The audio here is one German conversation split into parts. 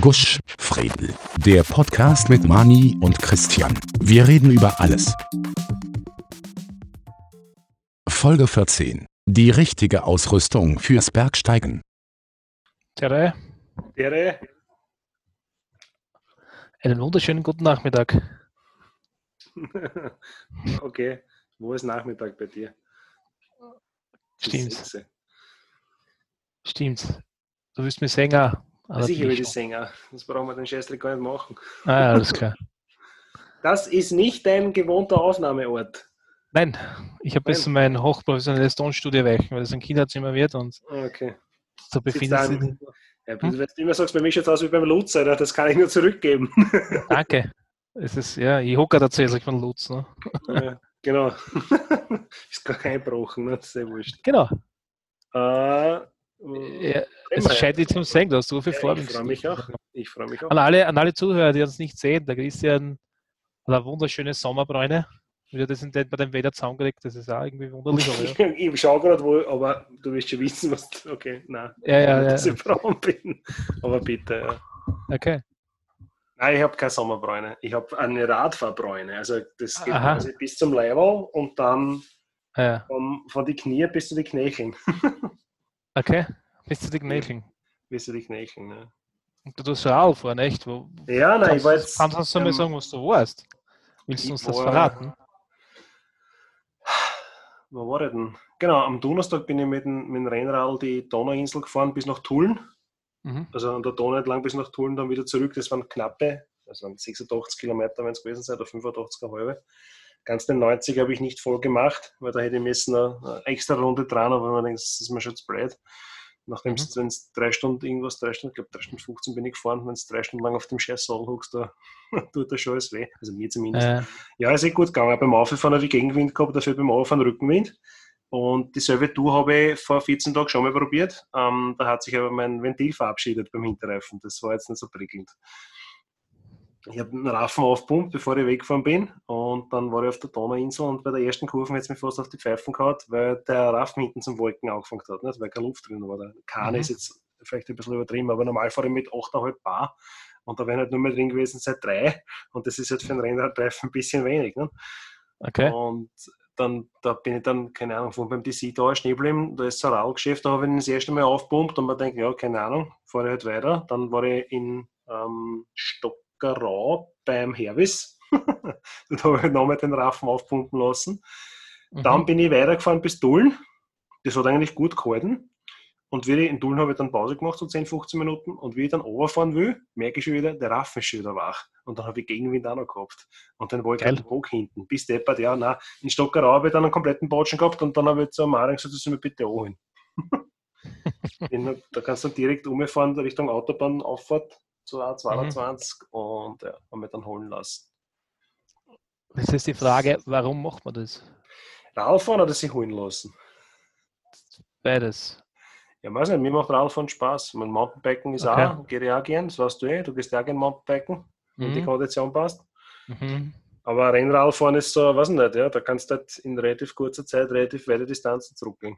Gusch, Fredel. Der Podcast mit Mani und Christian. Wir reden über alles. Folge 14. Die richtige Ausrüstung fürs Bergsteigen. Tere, Tere, einen wunderschönen guten Nachmittag. okay, wo ist Nachmittag bei dir? Stimmt, stimmt. Du willst mir Sänger. Also ich will die Sänger, das brauchen wir den Scheißdreck gar nicht machen. Ah, ja, alles klar. Das ist nicht dein gewohnter Aufnahmeort. Nein, ich habe bis mein hochprofessionelles Tonstudio weichen, weil das ein Kinderzimmer wird und Okay. so befindet sich. da- Ja, wenn du immer sagst, bei mir schaut es aus wie beim Lutz, Alter, das kann ich nur zurückgeben. Danke. Es ist, ja, ich hocke tatsächlich von Lutz. Ne? ja, genau. ist gar kein Brochen, ne? das ist ja wurscht. Genau. Äh, Ja, es scheint dich zum Singen, du hast so viel ja, vor. ich freue mich auch. Ich freue mich auch. An alle, an alle Zuhörer, die uns nicht sehen, der Christian hat eine wunderschöne Sommerbräune. Wie er das in den, bei dem Wetter zusammengelegt, das ist auch irgendwie wunderlich. Aber ja. Ich, schaue gerade wo, aber du wirst schon wissen, was. Okay, nein. Ja, ja, dass ja. ich braun bin. Aber bitte, ja. Okay. Nein, ich habe keine Sommerbräune. Ich habe eine Radfahrbräune. Also das geht Aha. quasi bis zum Leibel und dann Ja, vom, von die Knie bis zu die Knöcheln. okay. Bist du die Knöcheln? bis zu die Knöcheln. Ja, Und du tust Radl fahren, echt? Wo, ja nein, ich jetzt. kannst du mir ähm, sagen, was du warst? Willst du uns das war- verraten? Wo war ich denn? Genau, am Donnerstag bin ich mit dem, mit dem Rennrad die Donauinsel gefahren bis nach Tulln. Mhm. Also an der Donau entlang bis nach Tulln, dann wieder zurück. Das waren knappe, das waren 86 Kilometer, wenn es gewesen sein, oder 85,5. Ganz den 90 habe ich nicht voll gemacht, weil da hätte ich müssen eine, eine extra Runde dran, aber man denkt, das ist mir schon zu blöd. Nachdem Mhm. wenn es drei Stunden irgendwas, drei Stunden, ich glaube drei Stunden 15 bin ich gefahren, wenn es drei Stunden lang auf dem Scheißsal hockst, da tut das schon alles weh. Also mir zumindest. Äh, Ja, ist eh gut gegangen. Beim Auffahren habe ich Gegenwind gehabt, dafür beim Auffahren Rückenwind. Und dieselbe Tour habe ich vor 14 Tagen schon mal probiert. Ähm, da hat sich aber mein Ventil verabschiedet beim Hinterreifen. Das war jetzt nicht so prickelnd. Ich habe einen Raffen aufpumpt, bevor ich weggefahren bin. Und dann war ich auf der Donauinsel und bei der ersten Kurve hat es mir fast auf die Pfeifen gehauen, weil der Raffen hinten zum Wolken angefangen hat. Nicht? Weil keine Luft drin war. Der Kahn Mhm. ist jetzt vielleicht ein bisschen übertrieben, aber normal fahre ich mit 8,5 Bar. Und da wären halt nur mehr drin gewesen seit drei. Und das ist halt für einen Rennradreifen ein bisschen wenig. Ne? okay. Und dann, da bin ich dann, keine Ahnung, von beim DC da geblieben, da ist so ein Radlgeschäft, da habe ich ihn das erste Mal aufpumpt und man denkt, ja, keine Ahnung, fahre ich halt weiter. Dann war ich in ähm, Stockerau beim Hervis. Dort habe ich halt nochmal den Raffen aufpumpen lassen. Dann Mhm. bin ich weitergefahren bis Dullen. Das hat eigentlich gut gehalten. Und wie ich in Dullen habe ich dann Pause gemacht, so 10, 15 Minuten. Und wie ich dann runterfahren will, merke ich schon wieder, der Raffen ist schon wieder wach. Und dann habe ich Gegenwind auch noch gehabt. Und dann wollte ich den Bock hinten. Bis deppert, ja, nein. In Stockerau habe ich dann einen kompletten Botschen gehabt und dann habe ich zu Maring gesagt, dass sie mir bitte anholen. Da kannst du dann direkt umfahren Richtung Autobahn Auffahrt zu A22 Mhm. und ja, haben wir dann holen lassen. Das ist die Frage, warum macht man das? Radfahren oder sich holen lassen? Beides. Ja, weiß nicht, mir macht Radfahren Spaß. Mein Mountainbiken ist Okay. auch, geht ich auch gern, das weißt du eh, du gehst ja auch gern Mountainbiken, wenn die Mhm. Kondition passt. Mhm. Aber Rennradfahren ist so, weiß ich nicht, ja, da kannst du halt in relativ kurzer Zeit relativ weite Distanzen zurückgehen.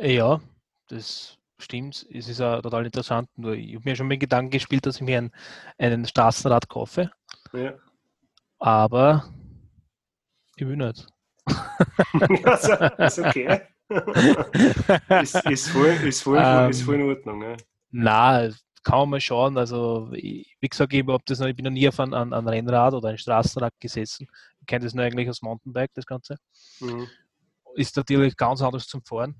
Ja, das stimmt. Es ist ja total interessant. Nur ich habe mir schon mit Gedanken gespielt, dass ich mir ein, einen Straßenrad kaufe, Ja. aber ich will nicht. also, ist okay. ist, ist, voll, ist, voll, Ähm. ist voll in Ordnung. Ja. Na, kann man mal schauen. Also, ich, wie gesagt, ich, hab das noch, ich bin noch nie auf einem an, an Rennrad oder ein Straßenrad gesessen. Ich kenne das nur eigentlich als Mountainbike, das Ganze. Mhm. Ist natürlich ganz anders zum Fahren.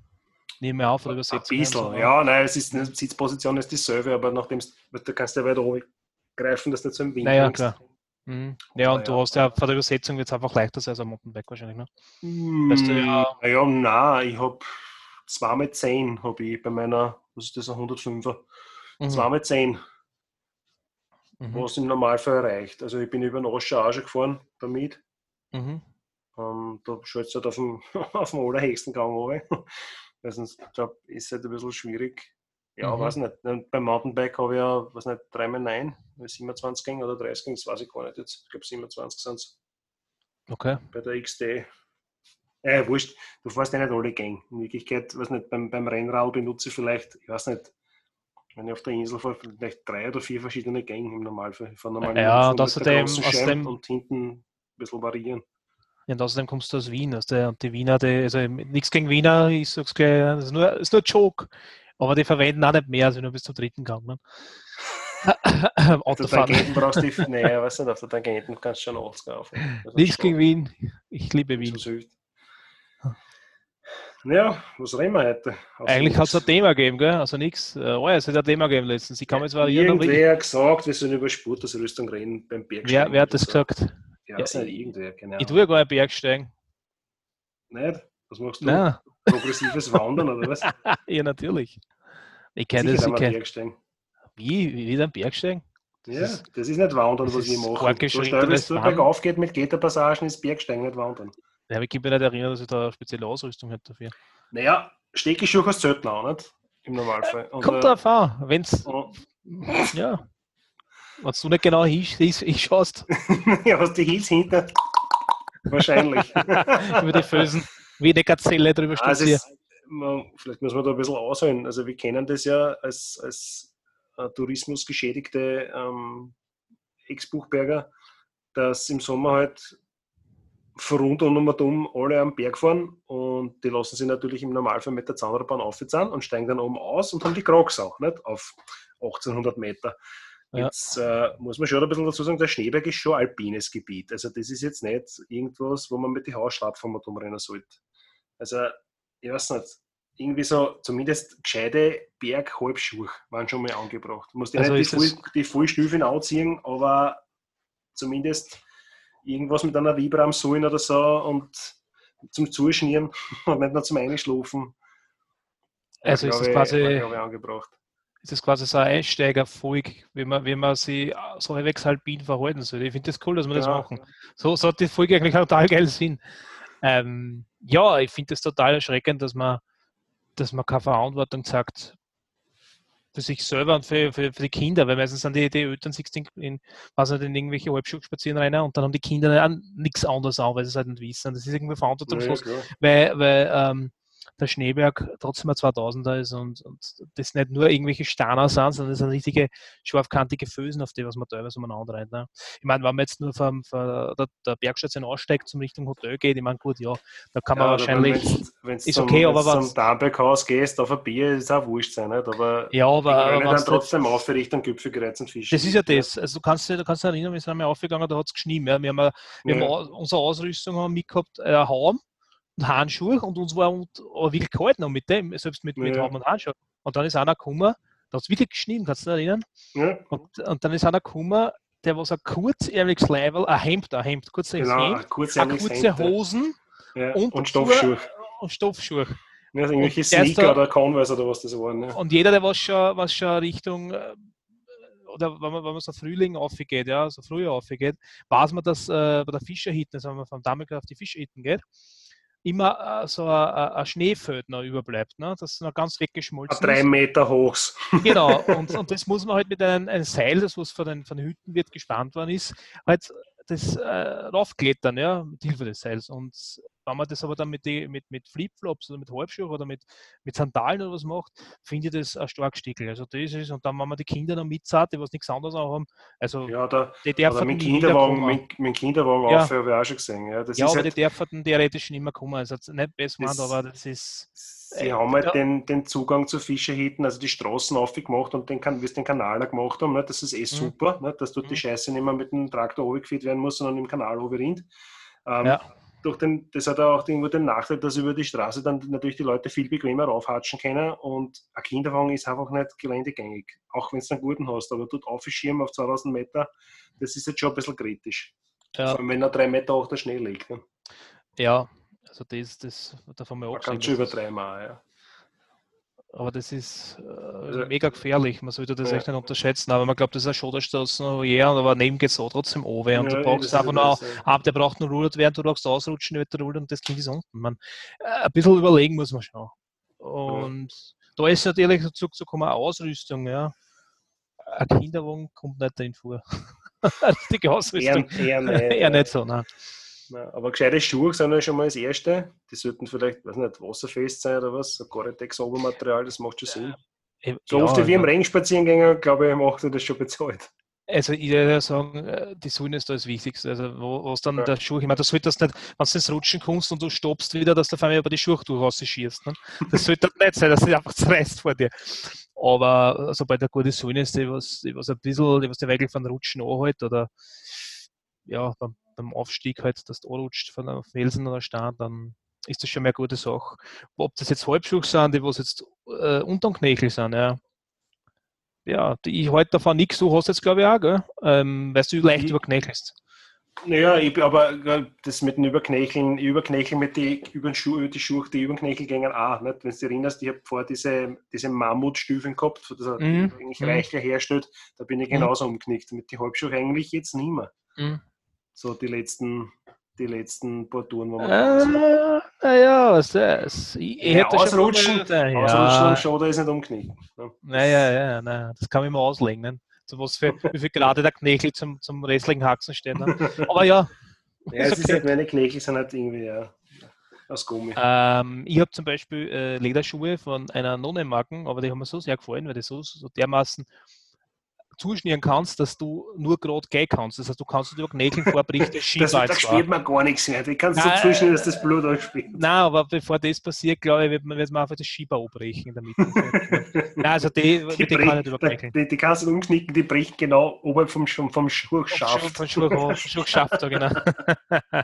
Nehme auf oder Ein übersetzen. bisschen, ja, nein, es ist, die Sitzposition ist dieselbe, aber nachdem du kannst ja weiter oben greifen, dass du nicht so im Wind Naja, klar. Mhm. Ja, und du Ja. hast ja vor der Übersetzung wird es einfach leichter sein als ein Mountainbike wahrscheinlich. Ne? Weißt du, ja- Mm, ja, nein, ich habe 2 mit 10 habe ich bei meiner, was ist das, ein 105er? Mhm. 2 mit 10, Mhm. was im Normalfall reicht. Also ich bin über den Oscher auch schon gefahren, damit. Mhm. Ähm, da schaut es halt auf dem, auf dem allerhöchsten Gang runter. Weil sonst, glaub, ist es halt ein bisschen schwierig. Ja, Mhm. weiß nicht. Und beim Mountainbike habe ich ja, was nicht, 3 mit 9, 27 Gänge oder 30 Gänge, das weiß ich gar nicht jetzt. Ich glaube 27 sind es Okay. bei der XD. Äh, wurscht, du fährst ja nicht alle Gänge. In Wirklichkeit, weiß nicht, beim, beim Rennrad benutze ich vielleicht, ich weiß nicht, Wenn ich auf der Insel fahre, vielleicht drei oder vier verschiedene Gänge im Normalfall. Von normal Ja, und außerdem- außerdem- und hinten ein bisschen variieren. Und außerdem kommst du aus Wien. Also der, die Wiener, die, also nichts gegen Wiener, ich sag's gleich, das ist nur, ist nur ein Joke. Aber die verwenden auch nicht mehr, als wenn du bis zum dritten Gang. Ne? Auf Autofahren. Tangenten brauchst du die, nee, weiß nicht, auf der Tangenten kannst du schon 80 kaufen. Das ist Nichts gegen Wien. Ich liebe Wien. Ja, was reden wir heute? Außer Eigentlich hat es ein. Thema gegeben, gell? Also nichts. Äh, oh ja, es hat ein Thema gegeben letztens. Ich kann jetzt ich- Irgendwer hat gesagt, wir sollen über Spurtausrüstung reden beim Bergsteigen. Wer, wer hat das gesagt? Ja, Ja, nicht, ich- irgendwer, Ich tue ja gar nicht Bergsteigen. Nicht? Was machst du? Nein, Progressives Wandern oder was? ja, natürlich. Ich kenne das. Ich kenn, Bergsteigen. wie? Wie ein Bergsteigen? Das Ja, ist- das ist nicht Wandern, das was wir ist machen. So schnell, bis du Wandern. bergauf geht mit Gitterpassagen, ist Bergsteigen nicht Wandern. Ja, aber ich kann mich nicht erinnern, dass ich da eine spezielle Ausrüstung hätte dafür. Naja, Steckenschuhe hast du selten auch nicht, im Normalfall. Kommt äh, drauf an, wenn's, und- ja. Wenn du nicht genau hinsch- hinsch- hinschaust ja, hast die Heels hinten. Wahrscheinlich. über die Fösen, wie eine Gazelle drüber Also es, man, vielleicht muss man da ein bisschen ausholen. Also wir kennen das ja als, als äh, tourismusgeschädigte ähm, Ex-Buchberger, dass im Sommer halt von rund und um um alle am Berg fahren und die lassen sich natürlich im Normalfall mit der Zahnradbahn aufzahlen und steigen dann oben aus und haben die auch, nicht? Auf 1800 Meter. Jetzt äh, muss man schon ein bisschen dazu sagen, der Schneeberg ist schon alpines Gebiet. Also das ist jetzt nicht irgendwas, wo man mit die Hausschlapfen mal umrennen sollte. Also ich weiß nicht, irgendwie so zumindest gescheite Berghalbschuhe waren schon mal angebracht. Du musst ja Also nicht die, Voll, die Vollstiefeln anziehen, aber zumindest irgendwas mit einer Vibram-Sohlen oder so und zum Zuschnieren und nicht nur zum Einschlafen. Also ist das quasi- ich, angebracht. Ist das quasi so ein Einsteigerfolg, wie man, wie man sich so halbwegs alpin verhalten soll. Ich finde das cool, dass wir das Ja. machen. So, so hat die Folge eigentlich auch total geil Sinn. Ähm, ja, ich finde das total erschreckend, dass man, dass man keine Verantwortung sagt für sich selber und für, für, für die Kinder, weil meistens sind die, die Eltern sich in, in, weiß nicht, in irgendwelche Halbschuhe spazieren rein und dann haben die Kinder nichts anderes an, weil sie es halt nicht wissen. Das ist irgendwie verantwortungslos Ja, weil, weil ähm, der Schneeberg trotzdem ein 2000er ist und, und das nicht nur irgendwelche Steine sind, sondern das sind richtige scharfkantige Fösen, auf die was man teilweise umeinander rennt. Ne? Ich meine, wenn man jetzt nur von, von der, der Bergstation aussteigt zum Richtung Hotel geht, ich meine, gut, ja, da kann man Ja, wahrscheinlich. Wenn ist du okay, aber zum was- Darmberghaus gehst, auf ein Bier, ist auch wurscht sein, nicht? Aber Ja, aber, dann wenn's trotzdem auf für Richtung Gipfel gereizt und Fisch. das ist ja das. Also du kannst dich, du kannst dich erinnern, wir sind einmal aufgegangen, da hat es geschnien. Ja. Wir haben, wir haben Ja. au- unsere Ausrüstung haben mitgehabt, äh, Haum Handschuhe und uns war und, wirklich kalt noch mit dem, selbst mit, mit Ja. Haum und Handschuhe. Und dann ist einer gekommen, da hat es wirklich geschnien, kannst du dich erinnern? Ja, Und, und dann ist einer gekommen, der was ein kurzärmeliges Leiberl, ein Hemd, ein Hemd, kurzärmeliges genau, Hemd, kurze Hosen ja. und und, Stoffschuhe. und Stoffschuhe. Ja, also irgendwelche Sneaker da- oder Converse oder was das waren. Ja. Und jeder, der was schon, was schon Richtung, äh, oder wenn man, wenn man so Frühling aufgeht, ja, so früher aufgeht, weiß man, dass äh, bei der Fischerhitten, also wenn man vom Dammelker auf die Fischerhitten geht, immer äh, so ein, Schneefeld noch überbleibt, ne? das noch ganz weggeschmolzen drei ist. Meter hochs. Genau, und, und das muss man halt mit einem, einem Seil, das was von den, von den Hütten wird gespannt worden ist, halt das äh, raufklettern, ja, mit Hilfe des Seils. Und wenn man das aber dann mit, die, mit, mit Flipflops oder mit Halbschuhen oder mit, mit Sandalen oder was macht, finde ich das ein stark Stickel. Also das ist, und dann, wenn man die Kinder noch mitzahlt, die was nichts anderes auch haben, also Ja, da, die dürfen mit Kinderwagen, mit, mit Kinderwagen Ja. auf, habe ich auch schon gesehen. Ja, das Ja, ist aber halt, die dürfen theoretisch nicht mehr kommen. Also nicht besser gemeint, aber das ist. Sie äh, haben halt ja. den, den Zugang zu Fischerhütten, also die Straßen aufgemacht und den, wie sie den Kanal gemacht haben. Nicht? Das ist eh super, nicht? dass dort die Mhm. Scheiße nicht mehr mit dem Traktor hochgeführt werden muss, sondern im Kanal hochrinnt. Ähm, Ja. Durch den, das hat auch irgendwo den Nachteil, dass über die Straße dann natürlich die Leute viel bequemer raufhatschen können und ein Kinderwagen ist einfach nicht geländegängig, auch wenn es einen guten hast, aber dort aufschirmen auf 2000 Meter, das ist jetzt schon ein bisschen kritisch. Ja, Vor allem, wenn er drei Meter auch der Schnee liegt. Ne? ja, also das, das davon mal abgesehen, schon das ist- übertreiben auch, ja. Aber das ist äh, Also- mega gefährlich. Man sollte das Ja. echt nicht unterschätzen. Aber man glaubt, das ist eine Schotterstraße, oh ja, aber neben geht es auch trotzdem. Und Ja, du brauchst einfach ja nur, ja. ab, der braucht nur rudert während du brauchst ausrutschen, wird der rudert und das Kind ist unten. Man, äh, ein bisschen überlegen muss man schon. Und da ist natürlich zurückzukommen, eine Ausrüstung, ja. Ein Kinderwagen kommt nicht drin vor. Richtige Eher, Ausrüstung. eher nicht. Eher ja. nicht so, nein. Nein, aber gescheite Schuhe sind ja schon mal das Erste. Die sollten vielleicht, weiß nicht, wasserfest sein oder was. So Gore-Tex-Obermaterial, das macht schon Sinn. So oft wie im Regen spazieren gehen, glaube ich, macht er das schon bezahlt. Also ich würde sagen, äh, die Sohlen ist da das Wichtigste. Also wo, was dann ja. der Schuh, ich meine, du solltest nicht, wenn du das Rutschen kommst und du stoppst wieder, dass du auf einmal über die Schuhe durchschießt. Ne? Das sollte nicht sein, dass du einfach zerreißt vor dir. Aber sobald der gute Sohlen ist, die was, die was ein bisschen, die was der Weigel von Rutschen anhält oder ja, beim, beim Aufstieg halt, dass du anrutscht von einem Felsen oder Stein, dann ist das schon mehr eine gute Sache. Ob das jetzt Halbschuhe sind, die was jetzt äh, unterm Knöchel sind, ja ja, ich halte davon nichts, du hast jetzt glaube ich auch, gell? Ähm, weil du leicht mhm. überknächelst. Naja, ich, aber das mit den Überknächeln, Überknächeln mit die, über, Schuh, die Schuhe, die Überknächel gingen auch. Nicht? Wenn du dich erinnerst, ich habe vorher diese, diese Mammutstüfeln gehabt, das mhm. eigentlich mhm. reichlich herstellt, da bin ich mhm. genauso mhm. umknickt. Mit den Halbschuhen eigentlich jetzt nicht mehr. Mhm. So die letzten die letzten paar Touren, wo wir äh, Naja, was das? Ich, ich ja, ausrutschen, schon ja. ausrutschen schon, da ist nicht umknicken. Ne? Naja, ja, naja, das kann ich mal auslegen. Ne? So was für, wie viel gerade der Knöchel zum, zum restlichen Haxen steht. Ne? Aber ja. ja, es okay. ist halt, meine Knöchel sind halt irgendwie, ja. Aus Gummi. Ähm, ich habe zum Beispiel äh, Lederschuhe von einer Nonne-Marken, aber die haben mir so sehr gefallen, weil die so, so dermaßen zuschnüren kannst, dass du nur gerade gehen kannst. Das heißt, du kannst über Knächeln vorbringen, das schiebt Da spürt man gar nichts mehr. Die kannst du zuschneiden, dass das Blut ausspielt. Nein, aber bevor das passiert, glaube ich, wird man, wird man einfach das Schieber abbrechen damit. Nein, also die, die, die kann nicht überknächeln. Die, die kannst du umknicken, die bricht genau oberhalb vom, vom Schuhschaft. Vom Schuhschaft, genau.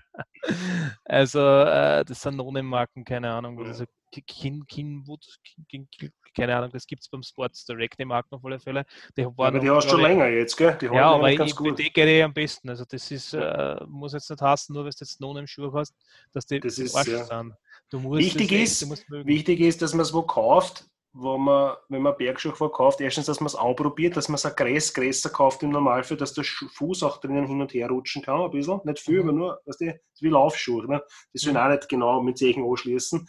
also, äh, das sind Nonnemarken, keine Ahnung, was ja. Kin, Kinwood, Kin, Kin, keine Ahnung, das gibt es beim Sports Direct, die Marken auf alle Fälle. Die aber noch, die hast du schon länger jetzt, gell? Die ja, aber ich, gut. die geht eh am besten. Also das ist, äh, muss jetzt nicht heißen, nur weil du jetzt noch im Schuh hast, dass die das ist, ja. sind. wichtig, ist, wichtig ist, dass man es wo kauft, wo man, wenn man Bergschuhe verkauft, erstens, dass man es anprobiert, dass man es ein Gräs größer kauft im Normalfall, dass der Fuß auch drinnen hin und her rutschen kann, ein bisschen. Nicht viel, mhm. aber nur, weißt du, wie Laufschuhe. Ne? Die sollen mhm. auch nicht genau mit Zehen anschließen,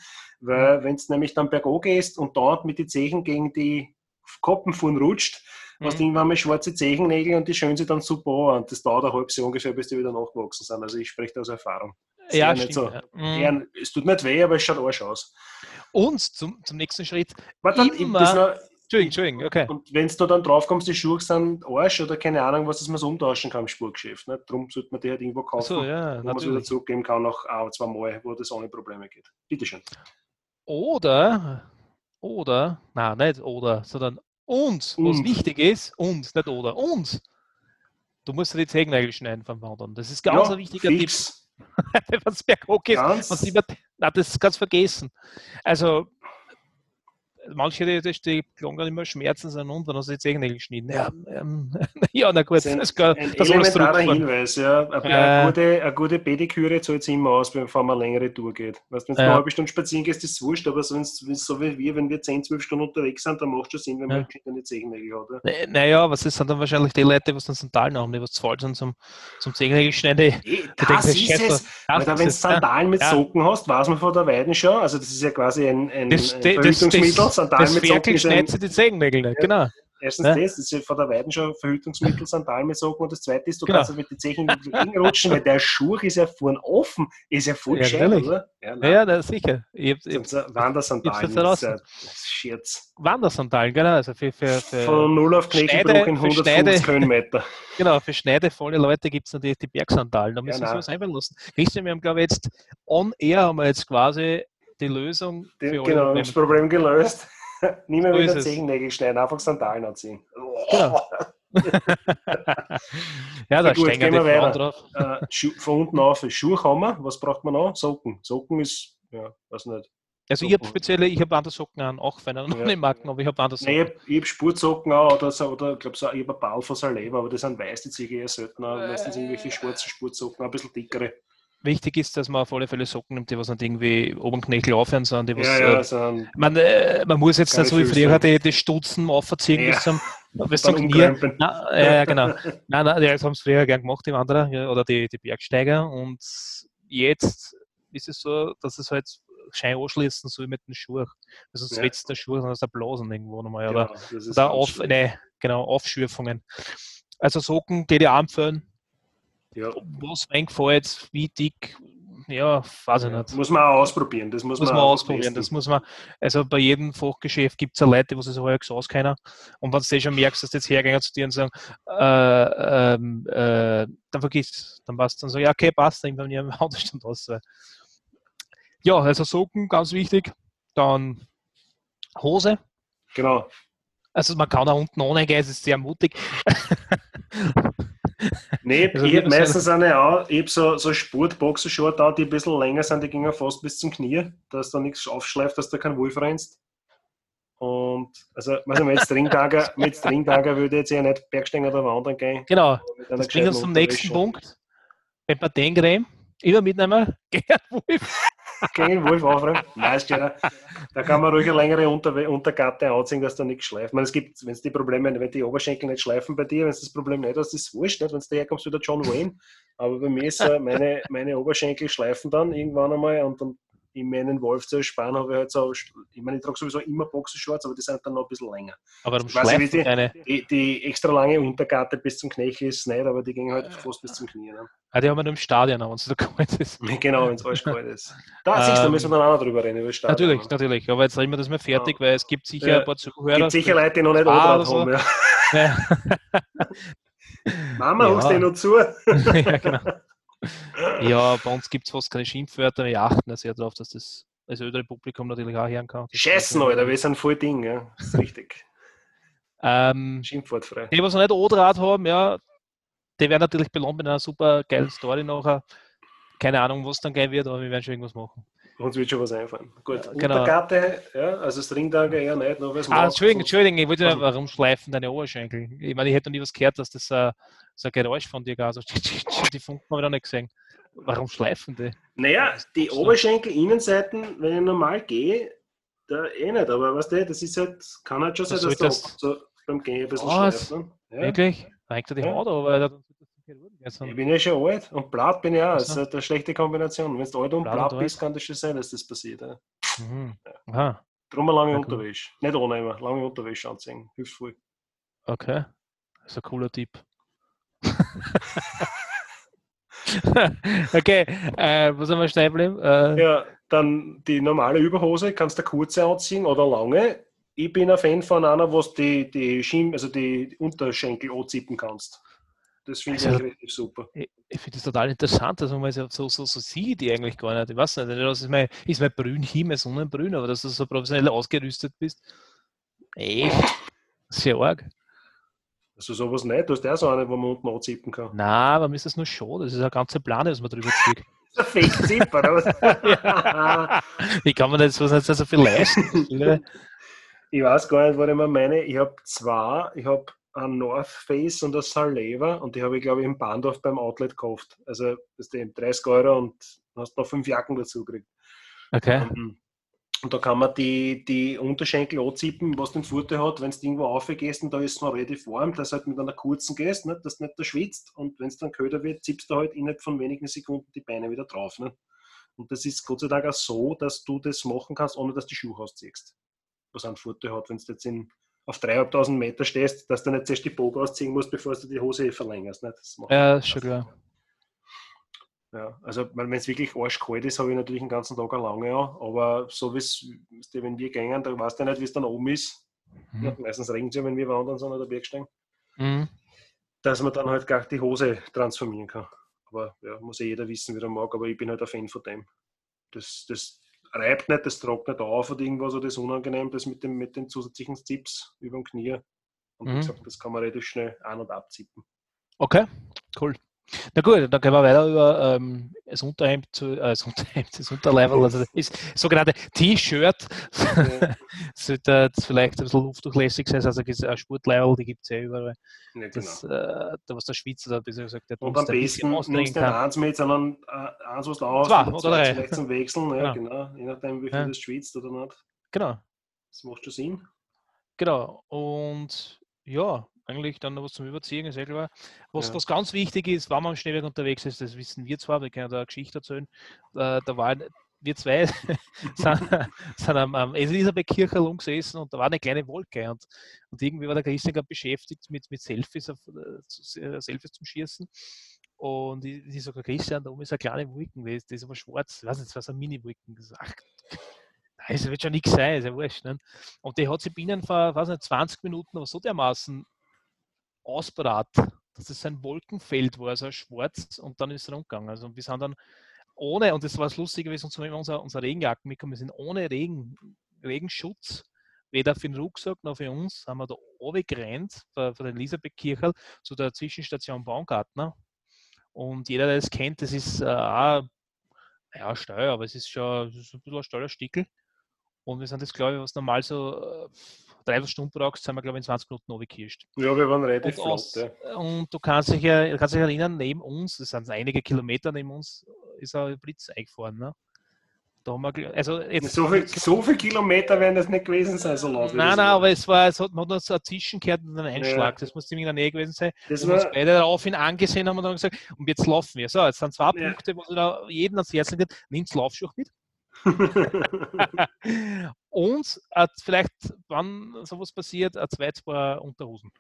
weil mhm. wenn es nämlich dann bergo gehst und dort mit den Zehen gegen die Koppen von rutscht, mhm. hast du irgendwann mal schwarze Zehennägel und die schön sich dann super an. Und das dauert ein halbes Jahr ungefähr, bis die wieder nachgewachsen sind. Also ich spreche da aus Erfahrung. Ja, stimmt, so, ja. Eher, es tut nicht weh, aber es schaut arsch aus. Und zum, zum nächsten Schritt. Warte, immer, noch, Entschuldigung, Entschuldigung, okay. Und wenn du dann drauf kommst, die Schuhe sind Arsch oder keine Ahnung, was man so umtauschen kann im Spurgeschäft. Ne? Darum sollte man die halt irgendwo kaufen, so, ja, wo man es wieder zurückgeben kann, nach ein, zwei Mal, wo das ohne Probleme geht. Bitteschön. Oder, oder, nein, nicht oder, sondern und, was wichtig ist, und, nicht oder, und. Du musst dir die Zehennägel schneiden vom Wandern. Das ist ganz ja, ein wichtiger fix. Tipp. Wenn es berghoch ist, was immer, na, das kannst du vergessen. Also, manche, die, die, die klagen immer Schmerzen sind und dann hast du die Zehennägel geschnitten. Ja, ähm, ja na gut, das, ist ein, ein das elementarer Hinweis. Ja. Eine, äh, gute, eine gute Pediküre zahlt sich immer aus, bevor man eine längere Tour geht. Weißt, wenn du äh, eine halbe Stunde spazieren gehst, ist es wurscht, aber so, so wie wir, wenn wir 10, 12 Stunden unterwegs sind, dann macht es schon Sinn, wenn man ja. eine Zehennägel hat. Ja. Naja, aber es sind dann wahrscheinlich die Leute, die dann Sandalen haben, die was zu falsch sind zum, zum Zehennägel schneiden. Das ist es. Weil wenn du Sandalen mit Socken hast, weiß man von der Weiden schon, also das ist ja quasi ein, ein, das, ein Verhütungsmittel, Sandalen mit Socken Ferkel schneidet sie die Zehennägel nicht, genau. Erstens ja. das, das ist von der Weiden schon Verhütungsmittel, Sandalen mit Socken und das zweite ist, du genau. kannst mit den Zehen rutschen, weil der Schuh ist ja vorne offen, ist ja voll ja, schön, oder? Ja, ja, ja sicher. Ich ich, Wandersandalen, das ist ein Scherz. Wandersandalen, genau. Also für, für, für Von 0 auf Knöchelbruch in 150 Höhenmeter. Genau, für schneidevolle Leute gibt es natürlich die Bergsandalen, da müssen ja, wir uns einfach lassen. Christian, wir haben glaube ich jetzt on air haben wir jetzt quasi die Lösung für die, Genau, das Problem gelöst. Nie mehr so wieder Zehennägel schneiden, einfach Sandalen anziehen. Genau. ja, da stehen die Frauen drauf. Äh, von unten auf Schuhe haben wir. Was braucht man noch? Socken. Socken ist, ja, weiß nicht. Also ich habe spezielle, ich habe andere Socken an, auch wenn er noch nicht Marken, aber ich habe andere Socken. Nee, ich habe Sportsocken auch oder, so, oder ich glaube so, ich habe ein Ball von Saleva, aber das sind weiß, die ziehe ich eher seltener. Meistens irgendwelche schwarzen Sportsocken, ein bisschen dickere wichtig ist, dass man auf alle Fälle Socken nimmt, die was nicht irgendwie oben Knöchel aufhören, sondern die was. Ja, ja, äh, so man, äh, man muss jetzt nicht so wie früher die, die Stutzen aufziehen ja. bis zum, bis zum Knie. Na, äh, genau. nein, nein, das haben es früher gern gemacht, die Wanderer oder die, die Bergsteiger. Und jetzt ist es so, dass es halt Schein anschließen soll mit den Schuhen. Also sonst ja. der Schuh, sondern der Blasen irgendwo nochmal. Oder, ja, oder auf, ne, genau, Aufschürfungen. Also Socken, die die Arm füllen, ja. Was reingefällt, wie dick, ja, weiß ich nicht. Muss man auch ausprobieren. Das muss, muss man auch ausprobieren. testen. Das muss man, also bei jedem Fachgeschäft gibt es ja Leute, die sich so halbwegs auskennen. Und wenn du das schon merkst, dass die jetzt hergehen zu dir und sagen, äh, ähm, äh, dann vergiss es. Dann passt dann so, ja, okay, passt, dann bei mir im Auto stand aus. Ja, also Socken, ganz wichtig. Dann Hose. Genau. Also man kann da unten ohne gehen, es ist sehr mutig. Nee, Also ich habe meistens eine auch, ich habe so, so Sportboxershort da, die ein bisschen länger sind, die gingen fast bis zum Knie, dass da nichts aufschleift, dass da kein Wolf rennst. Und also, also mit Stringtager, mit Stringtager würde ich jetzt eher nicht Bergsteigen oder wandern gehen. Genau. Das bringt uns zum nächsten. Punkt. Den Creme immer mitnehmen, Gerhard Wolf. Gegen den Wolf aufräumen. Nein, ist gescheiter. Da kann man ruhig eine längere Unterwe Untergatte anziehen, dass da nichts schleift. Meine, es gibt, wenn es die Probleme, wenn die Oberschenkel nicht schleifen bei dir, wenn es das Problem nicht hast, ist es wurscht, nicht? wenn du daherkommst wie der John Wayne. Aber bei mir ist so, meine, meine Oberschenkel schleifen dann irgendwann einmal und dann in meinen Wolf zu ersparen, habe ich halt so, ich meine, ich trage sowieso immer Boxershorts, aber die sind dann noch ein bisschen länger. Aber Ich weiß die-. Die, die extra lange Untergatte bis zum Knöchel ist nicht, aber die gehen halt fast bis zum Knie. Ne? Ah, die haben wir nur im Stadion, wenn es da kalt ist. Genau, wenn es alles kalt ist. Da siehst du, da Ähm, müssen wir dann auch noch drüber reden, über das Stadion. Natürlich, natürlich. Aber jetzt reden wir das mal fertig, weil es gibt sicher Ja. ein paar Es Zuhörer. gibt sicher Leute, die noch nicht Ah, Odrad so. haben. Ja. Ja. Mama, Ja. hörst du noch zu? ja, genau. Ja, bei uns gibt es fast keine Schimpfwörter. Wir achten sehr darauf, dass das das ältere Publikum natürlich auch hören kann. Scheißen, Alter, wir sind voll Ding, ja. Das ist richtig. Ähm, Schimpfwortfrei. die, was noch nicht O-Draht haben, ja, die werden natürlich belohnt mit einer super geilen Story nachher. Keine Ahnung, was dann gehen wird, aber wir werden schon irgendwas machen. Uns wird schon was einfallen. Gut, Ja, genau. Untergatte, ja, also Stringtager eher nicht, was Ah, Entschuldigung, Entschuldigung, ich wollte Also- ja, warum schleifen deine Oberschenkel? Ich meine, ich hätte noch nie was gehört, dass das äh, so ein Geräusch von dir. So, die Funken habe ich noch nicht gesehen. Warum schleifen die? Naja, die. Oberschenkel-Innenseiten, wenn ich normal gehe, da eh nicht, aber weißt du, das ist halt, kann halt schon sein, dass da das? so beim Gehen ein bisschen Was? schleift. Ne? Ja. Wirklich? Hängt er die Ja. Haut dann jetzt Ich bin ja schon alt und blatt bin ich auch. Das ist halt eine schlechte Kombination. Wenn du alt und Blatt und bist, kann das schon sein, dass das passiert. Ja. mhm. Aha, Drum eine lange Ja, gut. Unterwäsche. Nicht ohne immer, lange Unterwäsche anziehen. Hilft voll. okay. Das ist ein cooler Tipp. okay, äh, wo sind wir stehen geblieben? Äh, Ja, dann die normale Überhose kannst du kurze anziehen oder lange. Ich bin ein Fan von einer, wo du die, die, Schiem, also die Unterschenkel anzippen kannst. Das finde ich Also- richtig super. Ich, ich finde das total interessant, dass man so, so, so, so sieht, die eigentlich gar nicht. Ich weiß nicht, das ist mein, ist mein Brünn hier, mein Sonnenbrünn, aber dass du so professionell ausgerüstet bist. Echt? Sehr arg. Also sowas nicht. Du hast ja auch so eine, wo man unten anzippen kann. Aber mir ist das nur schon. Das ist eine ganze Plane, was man drüber zieht. Das ist ein Fake-Zipper, oder was? Ich kann mir das was nicht so viel leisten. Ich weiß gar nicht, was ich mir meine. Ich habe zwei, ich habe ein North Face und ein Saleva und die habe ich, glaube ich, im Bahndorf beim Outlet gekauft. Also, das ist 30 Euro und hast noch fünf Jacken dazu gekriegt. Okay. Ähm, Und da kann man die, die Unterschenkel anzippen, was den Vorteil hat, wenn du irgendwo aufgehst und da ist es noch relativ warm, dass du halt mit einer kurzen gehst, nicht, dass du nicht da schwitzt und wenn es dann köder wird, ziehst du halt innerhalb von wenigen Sekunden die Beine wieder drauf. Nicht? Und das ist Gott sei Dank auch so, dass du das machen kannst, ohne dass du die Schuhe ausziehst. Was einen Vorteil hat, wenn du jetzt in, auf 3.500 Meter stehst, dass du nicht zuerst die Bogen ausziehen musst, bevor du die Hose verlängerst. Nicht? Das macht Ja, ist schon klar. Ja, also wenn es wirklich arschkalt ist, habe ich natürlich den ganzen Tag eine lange an, aber so wie es, wenn wir gehen, da weißt du nicht, wie es dann oben ist. Ja, Mhm. meistens regnet es ja, wenn wir wandern sind oder Bergsteigen, Mhm. dass man dann halt gar die Hose transformieren kann. Aber ja, muss ja jeder wissen, wie er mag, aber ich bin halt ein Fan von dem. Das, das reibt nicht, das trocknet auf oder irgendwas oder das ist unangenehm, das mit, dem, mit den zusätzlichen Zips über dem Knie. Und wie Mhm. gesagt, das kann man relativ schnell an- und abzippen. Okay, cool. Na gut, dann gehen wir weiter über ähm, das Unterhemd zu, äh, das Unterhemd, das Unterlevel, also das sogenannte T-Shirt. Ja. Sollte das vielleicht ein bisschen luftdurchlässig sein, also ein Sportlevel, die gibt es ja überall. Ja, genau. Das, äh, da was der Schwitzer da besser gesagt, der Und am da ein bisschen besten nimmst du nicht eins mit, sondern äh, eins, was du aus Zwei oder drei. vielleicht zum Wechseln, ja, genau. Je nachdem, wie viel Ja. das schwitzt oder nicht. Genau, Das macht schon Sinn. genau. Und ja, eigentlich dann noch was zum Überziehen, ist eh klar. Was, Ja. was ganz wichtig ist, wenn man am Schneeberg unterwegs ist, das wissen wir zwar, wir können da eine Geschichte erzählen, äh, da waren wir zwei sind, sind am, am Elisabethkirche rumgesessen und da war eine kleine Wolke und, und irgendwie war der Christian gerade beschäftigt mit, mit Selfies, auf, äh, äh, Selfies zum Schießen Und ich, ich sage, Christian, da oben ist eine kleine Wolken, das, das ist aber schwarz. Ich weiß nicht, so eine Mini-Wolken. gesagt. Nein, das wird schon nichts sein, ist ja wurscht. Ne? Und die hat sich binnen vor, weiß nicht, 20 Minuten aber so dermaßen ausbrat, dass es ein Wolkenfeld war, also schwarz, und dann ist es rumgegangen. Also wir sind dann ohne, und das war das Lustige, wir sind so unser, unser Regenjacken mitgekommen, wir sind ohne Regen, Regenschutz, weder für den Rucksack noch für uns, haben wir da oben gerannt, von der Elisabeth-Kirche zu der Zwischenstation Baumgartner. Und jeder, der es kennt, das ist äh, ja, steil, aber es ist schon ist ein bisschen ein steiler Stickel. Und wir sind das, glaube ich, was normal so drei Stunden brauchst, sind wir, glaube ich, in 20 Minuten runtergekirscht. Ja, wir waren relativ und, flott. Ja. und du kannst dich, ja, kannst dich erinnern, neben uns, das sind einige Kilometer neben uns, ist ein Blitz eingefahren. Ne? Da haben wir, also jetzt, So viele so viel Kilometer werden das nicht gewesen sein, so laut. Nein, nein, war. aber es war, es hat, man hat so dazwischen gehört und einen Einschlag. Ja. Das muss ziemlich in der Nähe gewesen sein. Das Wir haben uns beide daraufhin angesehen haben und dann gesagt, und jetzt laufen wir. So, jetzt sind zwei Ja. Punkte, wo da jeden ans Herz legt, nimmt's Laufschuh mit. Und äh, vielleicht, wann sowas passiert, ein zweites Paar Unterhosen.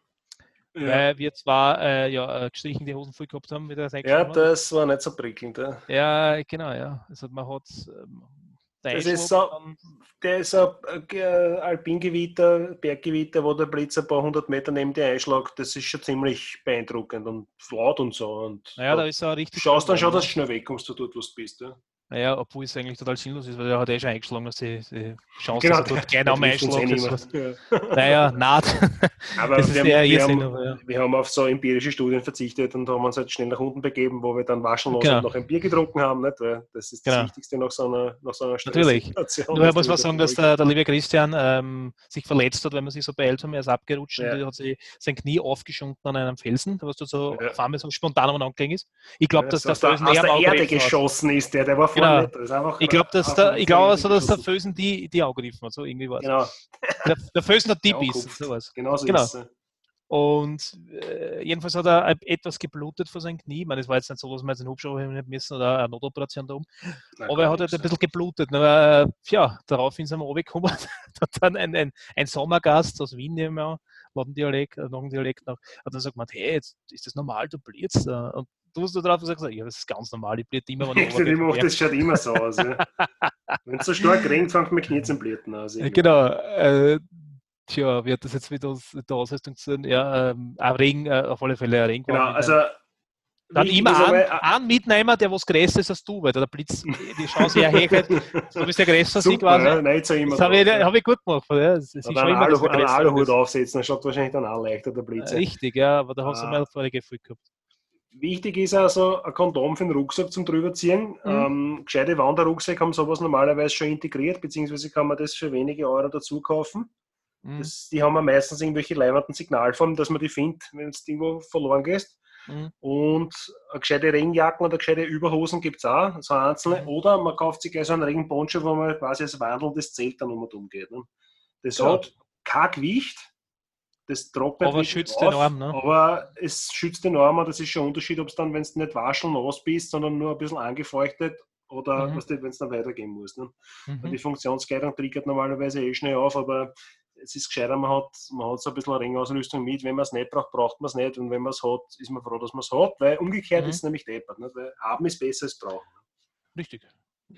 ja. Weil wir zwar äh, ja, äh, gestrichen die Hosen voll gehabt haben, wie das ja, das war nicht so prickelnd. Ja. Ja, genau, ja. Also man hat ähm, der Das ist so- Der ist ein äh, Alpingewitter, Berggewitter, wo der Blitz ein paar hundert Meter neben dir einschlägt. Das ist schon ziemlich beeindruckend und laut und so. Und Naja, da du ist er richtig. schaust dann schon, dass du schnell wegkommst, dort, wo du bist. Ja. Naja, obwohl es eigentlich total sinnlos ist, weil er hat eh schon eingeschlagen, dass die, die Chance, Genau, dass er dort das sie einschlägt. eh ist- nicht mehr. Naja, naht. Aber Das wir, haben, wir, haben, aber ja. wir haben auf so empirische Studien verzichtet und haben uns halt schnell nach unten begeben, wo wir dann waschenlos Genau. und noch ein Bier getrunken haben. Nicht? Weil das ist das Genau. Wichtigste nach so einer, nach so einer Natürlich. Nur dass muss du man sagen, dass der, der liebe Christian ähm, sich verletzt hat, weil man sich so beeilt haben. Er ist abgerutscht Ja. und er hat sich sein Knie aufgeschunden an einem Felsen, was dort so Ja. auf einmal so spontan am angelegen ist. Ich glaube, Ja, dass das der aus der, aus der am Erde geschossen ist, der, der war Genau. nicht. Einfach Ich glaube, dass der, ich glaube Erde also, dass der. Felsen die, die Auge gegriffen hat. So irgendwie war Genau, Der, der Felsen hat die Ja, bissen, sowas. genau so Genau. ist es. Und äh, jedenfalls hat er etwas geblutet von seinem Knie. Ich meine, es war jetzt nicht so, dass wir jetzt einen Hubschrauber nicht müssen oder eine Notoperation da oben. Nein, Aber er hat halt ein bisschen geblutet. Aber, äh, ja, daraufhin sind wir runtergekommen. hat dann ein, ein, ein Sommergast aus Wien, nehmen wir an, Dialekt, äh, noch ein Dialekt noch, hat dann so gemeint, hey, jetzt ist das normal, du blitzt. äh. Und du hast da drauf gesagt, ja, das ist ganz normal, ich blite immer, wenn Ich, ich ich mach, das schaut immer so aus. Ja. Wenn es so stark regnet, fängt mein Knie zum Blüten an. Also Äh, Genau. Äh, tja, wie hat das jetzt mit mit der Ausrüstung zu tun? Ja, ähm, auch Regen, äh, auf alle Fälle ein Regen. Genau, also. Dann immer an, aber, äh, an Mitnehmer, der was größer ist als du, weil der Blitz die Chance eher erhechelt. Du bist der größer Super, ja, quasi. nicht so immer. Das habe ich, ja. hab ich gut gemacht. Ja. Das ist schon einen immer, Aluhut, einen Aluhut aufsetzen, dann schaut wahrscheinlich dann auch leichter der Blitz. Äh, Richtig, ja, aber da hast du Ah. mal vorige Gefühl gehabt. Wichtig ist also ein Kondom für den Rucksack zum drüberziehen. Mhm. Ähm, gescheite Wanderrucksäcke haben sowas normalerweise schon integriert, beziehungsweise kann man das für wenige Euro dazu kaufen. Mhm. Das, die haben ja meistens irgendwelche leibenden Signalformen, dass man die findet, wenn du irgendwo verloren gehst. Mhm. Und eine gescheite Regenjacken oder gescheite Überhosen gibt es auch, so einzelne. Mhm. Oder man kauft sich gleich so einen Regenponcho, wo man quasi als wandelndes Zelt dann um und um geht. Ne? Das Ja. hat kein Gewicht, das trocknet Aber schützt auf, enorm, ne? Aber es schützt enorm und das ist schon ein Unterschied, ob es dann, wenn du nicht waschelnass bist, sondern nur ein bisschen angefeuchtet oder Mhm. wenn es dann weitergehen muss. Ne? Mhm. Die Funktionsgleitung triggert normalerweise eh schnell auf, aber es ist gescheiter, man hat, man hat so ein bisschen eine Ringausrüstung mit. Wenn man es nicht braucht, braucht man es nicht. Und wenn man es hat, ist man froh, dass man es hat, weil umgekehrt Mhm. ist es nämlich deppert. Nicht? Weil haben ist besser als brauchen. Richtig,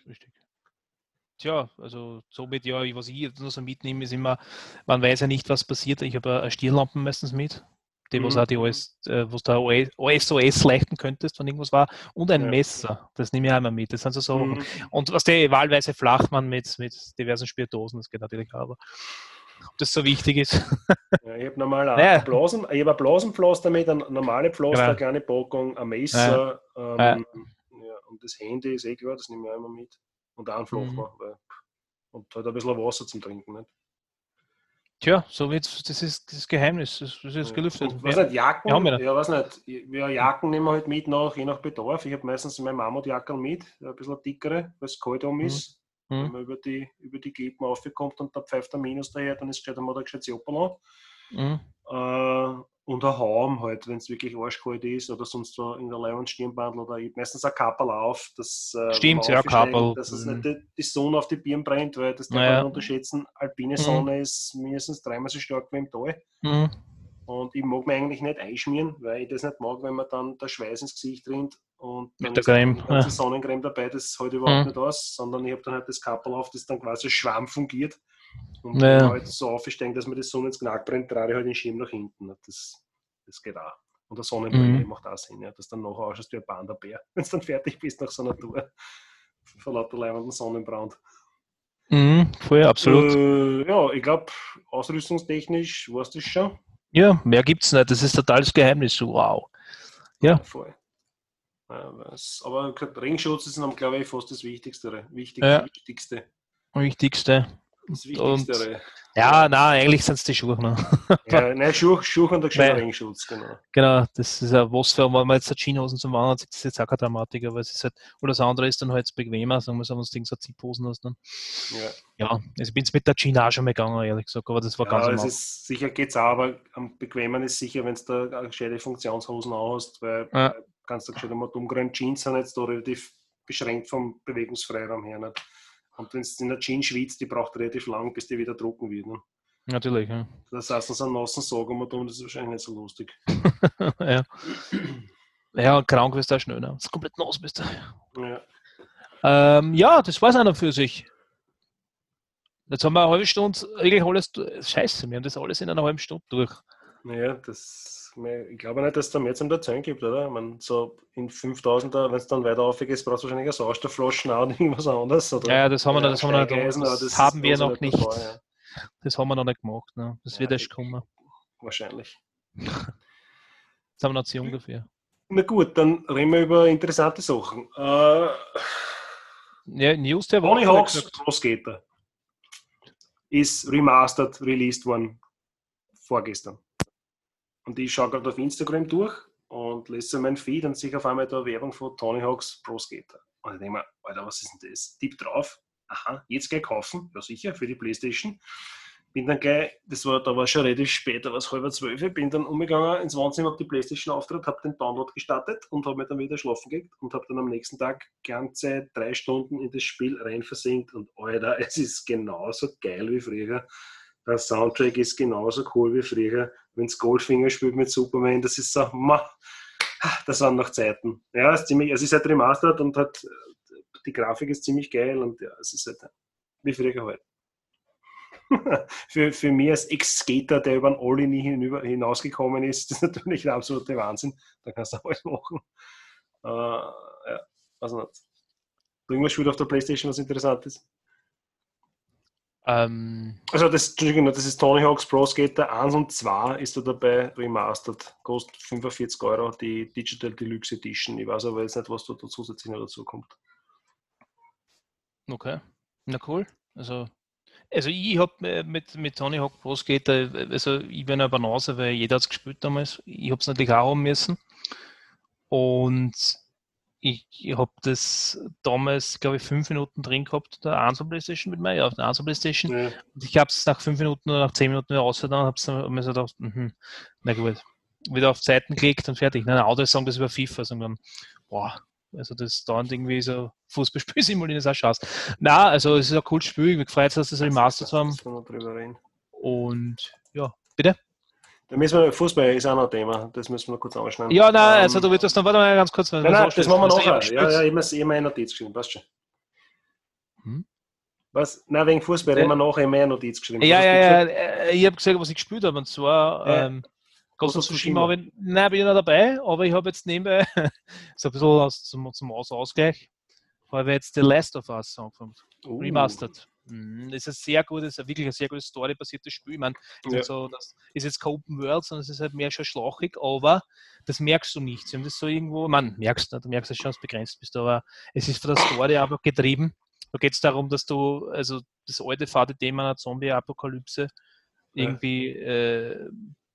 richtig. Tja, also somit ja, was ich jetzt nur so mitnehme, ist immer, man weiß ja nicht, was passiert. Ich habe eine Stirnlampe meistens mit, die was Mhm. auch die OS, äh, was da OSOS leichten könntest, wenn irgendwas war, und ein Ja. Messer. Das nehme ich auch immer mit. Das sind so Sachen. Mhm. Und was der wahlweise Flachmann mit, mit diversen Spiritosen, das geht natürlich auch, aber ob das so wichtig ist. Ja, ich habe normal Ja. ein Blasen, ich hab ein Blasenpflaster mit, ein normale Pflaster, Genau. eine kleine Packung, ein Messer ähm, Ja. ja, und das Handy ist eh klar, das nehme ich auch immer mit. Und auch ein Mhm. Flachmann. Weil, und halt ein bisschen Wasser zum Trinken. Nicht? Tja, so wird's, das ist das Geheimnis, das, das ist gelüftet. Und, weiß Ja. nicht, Jacken, wir haben ja ja, weiß nicht, ja, Jacken nehmen wir halt mit, nach, je nach Bedarf. Ich habe meistens meine Mammutjacke mit, ein bisschen dickere, weil es kalt um Mhm. ist. Mhm. Wenn man über die, über die Klippen aufkommt und da pfeift der Minus daher, dann ist gescheit einmal da gescheit Joppel Mhm. Äh, und ein Haum halt, wenn es wirklich arschkalt ist oder sonst so in der Leih- und Stirnbandel oder meistens ein Kapperl auf, dass, äh, Stimmt, ja, Kapperl. dass es Mhm. nicht die, Sonne auf die Birnen brennt, weil das darf man Naja. nicht unterschätzen. Alpine Mhm. Sonne ist mindestens dreimal so stark wie im Tal. Mhm. Und ich mag mir eigentlich nicht einschmieren, weil ich das nicht mag, wenn man dann der Schweiß ins Gesicht rinnt und Mit der ist Creme, die ganze ja. Sonnencreme dabei, das halte ich überhaupt Mhm. nicht aus, sondern ich habe dann halt das Kappel auf, das dann quasi Schwamm fungiert. Und Ja. wenn man halt so aufstehen, dass mir die Sonne ins Knack brennt, trage ich halt den Schirm nach hinten. Das, das geht auch. Und der Sonnenbrille Mhm. macht auch Sinn, ja, dass dann nachher ausschaust wie ein Panda-Bär, wenn du dann fertig bist nach so einer Tour. Vor lauter leibenden Sonnenbrand. Mhm, voll, absolut. Äh, ja, ich glaube, ausrüstungstechnisch war es das schon. Ja, mehr gibt's nicht. Das ist totales Geheimnis. Wow. Ja. Voll. Ja, aber Ringschutz ist glaube ich, fast das Wichtigste. Wichtig, Ja. Wichtigste. Wichtigste. Das Und- Wichtigste. Ja, nein, eigentlich sind es die Schuhe. Ne? Ja, nein, Schuh, Schuh und der Ringschutz, genau. Genau, das ist ja was für, wenn man jetzt Jeanshosen zum Wandern hat, ist das jetzt auch keine Dramatik, aber es ist halt, oder das andere ist dann halt bequemer, sagen wir so, wenn du so Ziphosen hast dann. Ja, Ja, also ich bin mit der Jeans auch schon mal gegangen, ehrlich gesagt, aber das war ganz ja es normal. ist, sicher geht es auch, aber am bequemen ist sicher, wenn du da gescheite Funktionshosen hast, weil Ja. kannst du gescheite mal umgreifen. Jeans sind jetzt da relativ beschränkt vom Bewegungsfreiraum her. Nicht? Und wenn du in der Jeans schwitzt, die braucht relativ lang, bis die wieder drucken wird. Ne? Natürlich, ja. Das heißt, so einen nassen Sagen wir tun, das ist wahrscheinlich nicht so lustig. ja. Ja, krank wirst du auch schnell, ne? Das ist komplett nass bist du. Ja. Ähm, ja, das war es einer für sich. Jetzt haben wir eine halbe Stunde, eigentlich alles, scheiße, wir haben das alles in einer halben Stunde durch. Naja, das, ich glaube nicht, dass es da mehr zum Erzählen gibt, oder? Ich meine, so in 5000er, wenn es dann weiter aufgeht, brauchst du wahrscheinlich eine Sauerstoffflaschen auch und irgendwas anderes, oder? Ja, das haben wir noch- das haben wir noch- aber das haben wir noch nicht dabei, ja. Das haben wir noch nicht gemacht. Ne? Das Ja, wird erst kommen. Wahrscheinlich. Das haben wir noch zu ungefähr. Na gut, dann reden wir über interessante Sachen. Äh, Ja, News der Tony Woche, Hawk's gesagt. Pro Skater ist remastered, released worden vorgestern. Und ich schaue gerade auf Instagram durch und lese so meinen Feed und sehe auf einmal da Werbung von Tony Hawk's Pro Skater. Und ich denke mir, Alter, was ist denn das? Tipp drauf. Aha, jetzt gleich kaufen. Ja, sicher, für die Playstation. Bin dann gleich, das war, da war schon relativ spät, da war es halb zwölf, bin dann umgegangen ins Wohnzimmer, habe die Playstation auftritt, habe den Download gestartet und habe mir dann wieder schlafen gelegt und habe dann am nächsten Tag ganze drei Stunden in das Spiel rein versinkt und Alter, es ist genauso geil wie früher. Der Soundtrack ist genauso cool wie früher. Wenn's Goldfinger spielt mit Superman, das ist so, ma, das waren noch Zeiten. Ja, es ist, ziemlich, es ist halt remastered und hat, die Grafik ist ziemlich geil und ja, es ist halt wie früher halt. für, für mich als Ex-Skater, der über den Olli nie hinüber, hinausgekommen ist, das ist natürlich der absolute Wahnsinn. Da kannst du alles machen. Äh, ja, also nicht. Irgendwas spielt auf der Playstation was Interessantes. Ähm, Also das, Entschuldigung, das ist Tony Hawk's Pro Skater 1 und 2 ist da dabei remastered. Kostet 45 Euro die Digital Deluxe Edition. Ich weiß aber jetzt nicht, was da zusätzlich noch dazu kommt. okay. Na cool. Also, also ich habe mit, mit Tony Hawk Pro Skater, also ich bin eine Banause, weil jeder hat es gespielt damals. Ich habe es natürlich auch haben müssen. Und ich, ich habe das damals, glaube ich, fünf Minuten drin gehabt, der Ansel Playstation mit mir, ja, auf der Ansel Playstation. Ja. Und ich habe es nach fünf Minuten oder nach zehn Minuten wieder rausgetan und habe mir so gedacht, mhm, na gut, wieder auf Zeiten geklickt und fertig. Nein, Auto sagen das über FIFA, sondern boah, also das dauert irgendwie so Fußballspiel simulieren ist auch Scheiß. Na, also es ist ein cooles Spiel, ich bin gefreut, dass das Remastered haben und ja, bitte? Da müssen wir, Fußball ist auch noch ein Thema, das müssen wir noch kurz anschneiden. Ja, nein, Ähm, also du willst das noch, warte mal ganz kurz. Nein, nein, das machen wir nachher. Also, ich Ja, ja, ich habe mir eine Notiz geschrieben, passt schon. Hm? Was? Nein, wegen Fußball Ja. reden wir nachher mehr Notiz geschrieben. Ja, ja, ja, äh, ich habe gesagt, was ich gespielt habe, und zwar Ja. ähm, Ghost of Tsushima ich, nein, bin ich noch dabei, aber ich habe jetzt nebenbei so ein bisschen aus, zum, zum Aus Ausgleich, habe jetzt The Last of Us angefangen. Uh, Remastered. Mhm, Das ist ein sehr gutes, wirklich ein sehr gutes storybasiertes Spiel. Ich meine, Ja. ist so, das ist jetzt kein Open World, sondern es ist halt mehr schon schlauchig, aber das merkst du nicht. Sie haben das so irgendwo, man merkst du, du merkst es schon, dass du begrenzt bist, aber es ist von der Story einfach getrieben. Da geht es darum, dass du, also das alte fade Thema einer Zombie-Apokalypse Ja. irgendwie äh,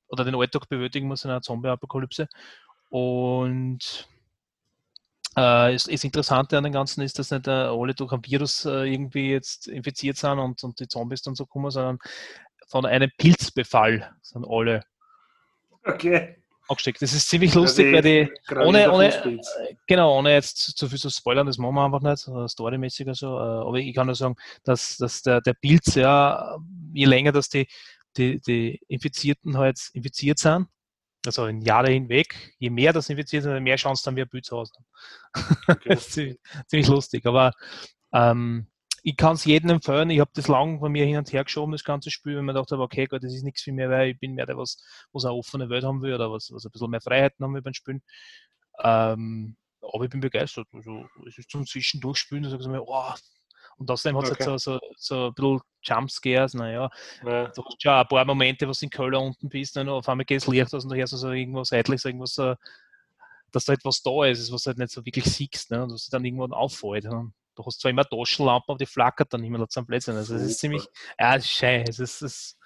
oder den Alltag bewältigen muss in einer Zombie-Apokalypse. Und äh, das, das Interessante an dem Ganzen ist, dass nicht äh, alle durch ein Virus äh, irgendwie jetzt infiziert sind und, und die Zombies dann so kommen, sondern von einem Pilzbefall sind alle Okay. angesteckt. Das ist ziemlich lustig, weil die, ohne, ohne, äh, genau, ohne jetzt zu viel zu spoilern, das machen wir einfach nicht, äh, storymäßig oder so, äh, aber ich kann nur sagen, dass, dass der, der Pilz, ja, je länger dass die, die, die Infizierten halt infiziert sind. Also in Jahre hinweg. Je mehr das infiziert sind, mehr Chancen haben wir Bild zu Hause. Okay. das ist ziemlich, ziemlich lustig. Aber ähm, ich kann es jedem empfehlen. Ich habe das lang bei mir hin und her geschoben, das ganze Spiel, wenn man dachte, okay, Gott, das ist nichts für mich, weil ich bin mehr der, was, was eine offene Welt haben will oder was, was ein bisschen mehr Freiheiten haben will beim Spielen. Ähm, aber ich bin begeistert. Also, es ist zum Zwischendurchspielen, da sage ich mir, oh, und außerdem hat es okay. halt so, so, so ein bisschen Jumpscares, naja. Ja. Du hast schon ein paar Momente, wo du in Köln unten bist, und auf einmal geht es Licht aus und du hörst so irgendwas seitlich, irgendwas, so, dass da etwas da ist, was du halt nicht so wirklich siehst, ne? und was dann irgendwann auffällt. Ne? Du hast zwar immer Taschenlampen, aber die flackert dann immer noch zum Plätzchen. Also es ist ziemlich, ja, es ist schön. Es ist, es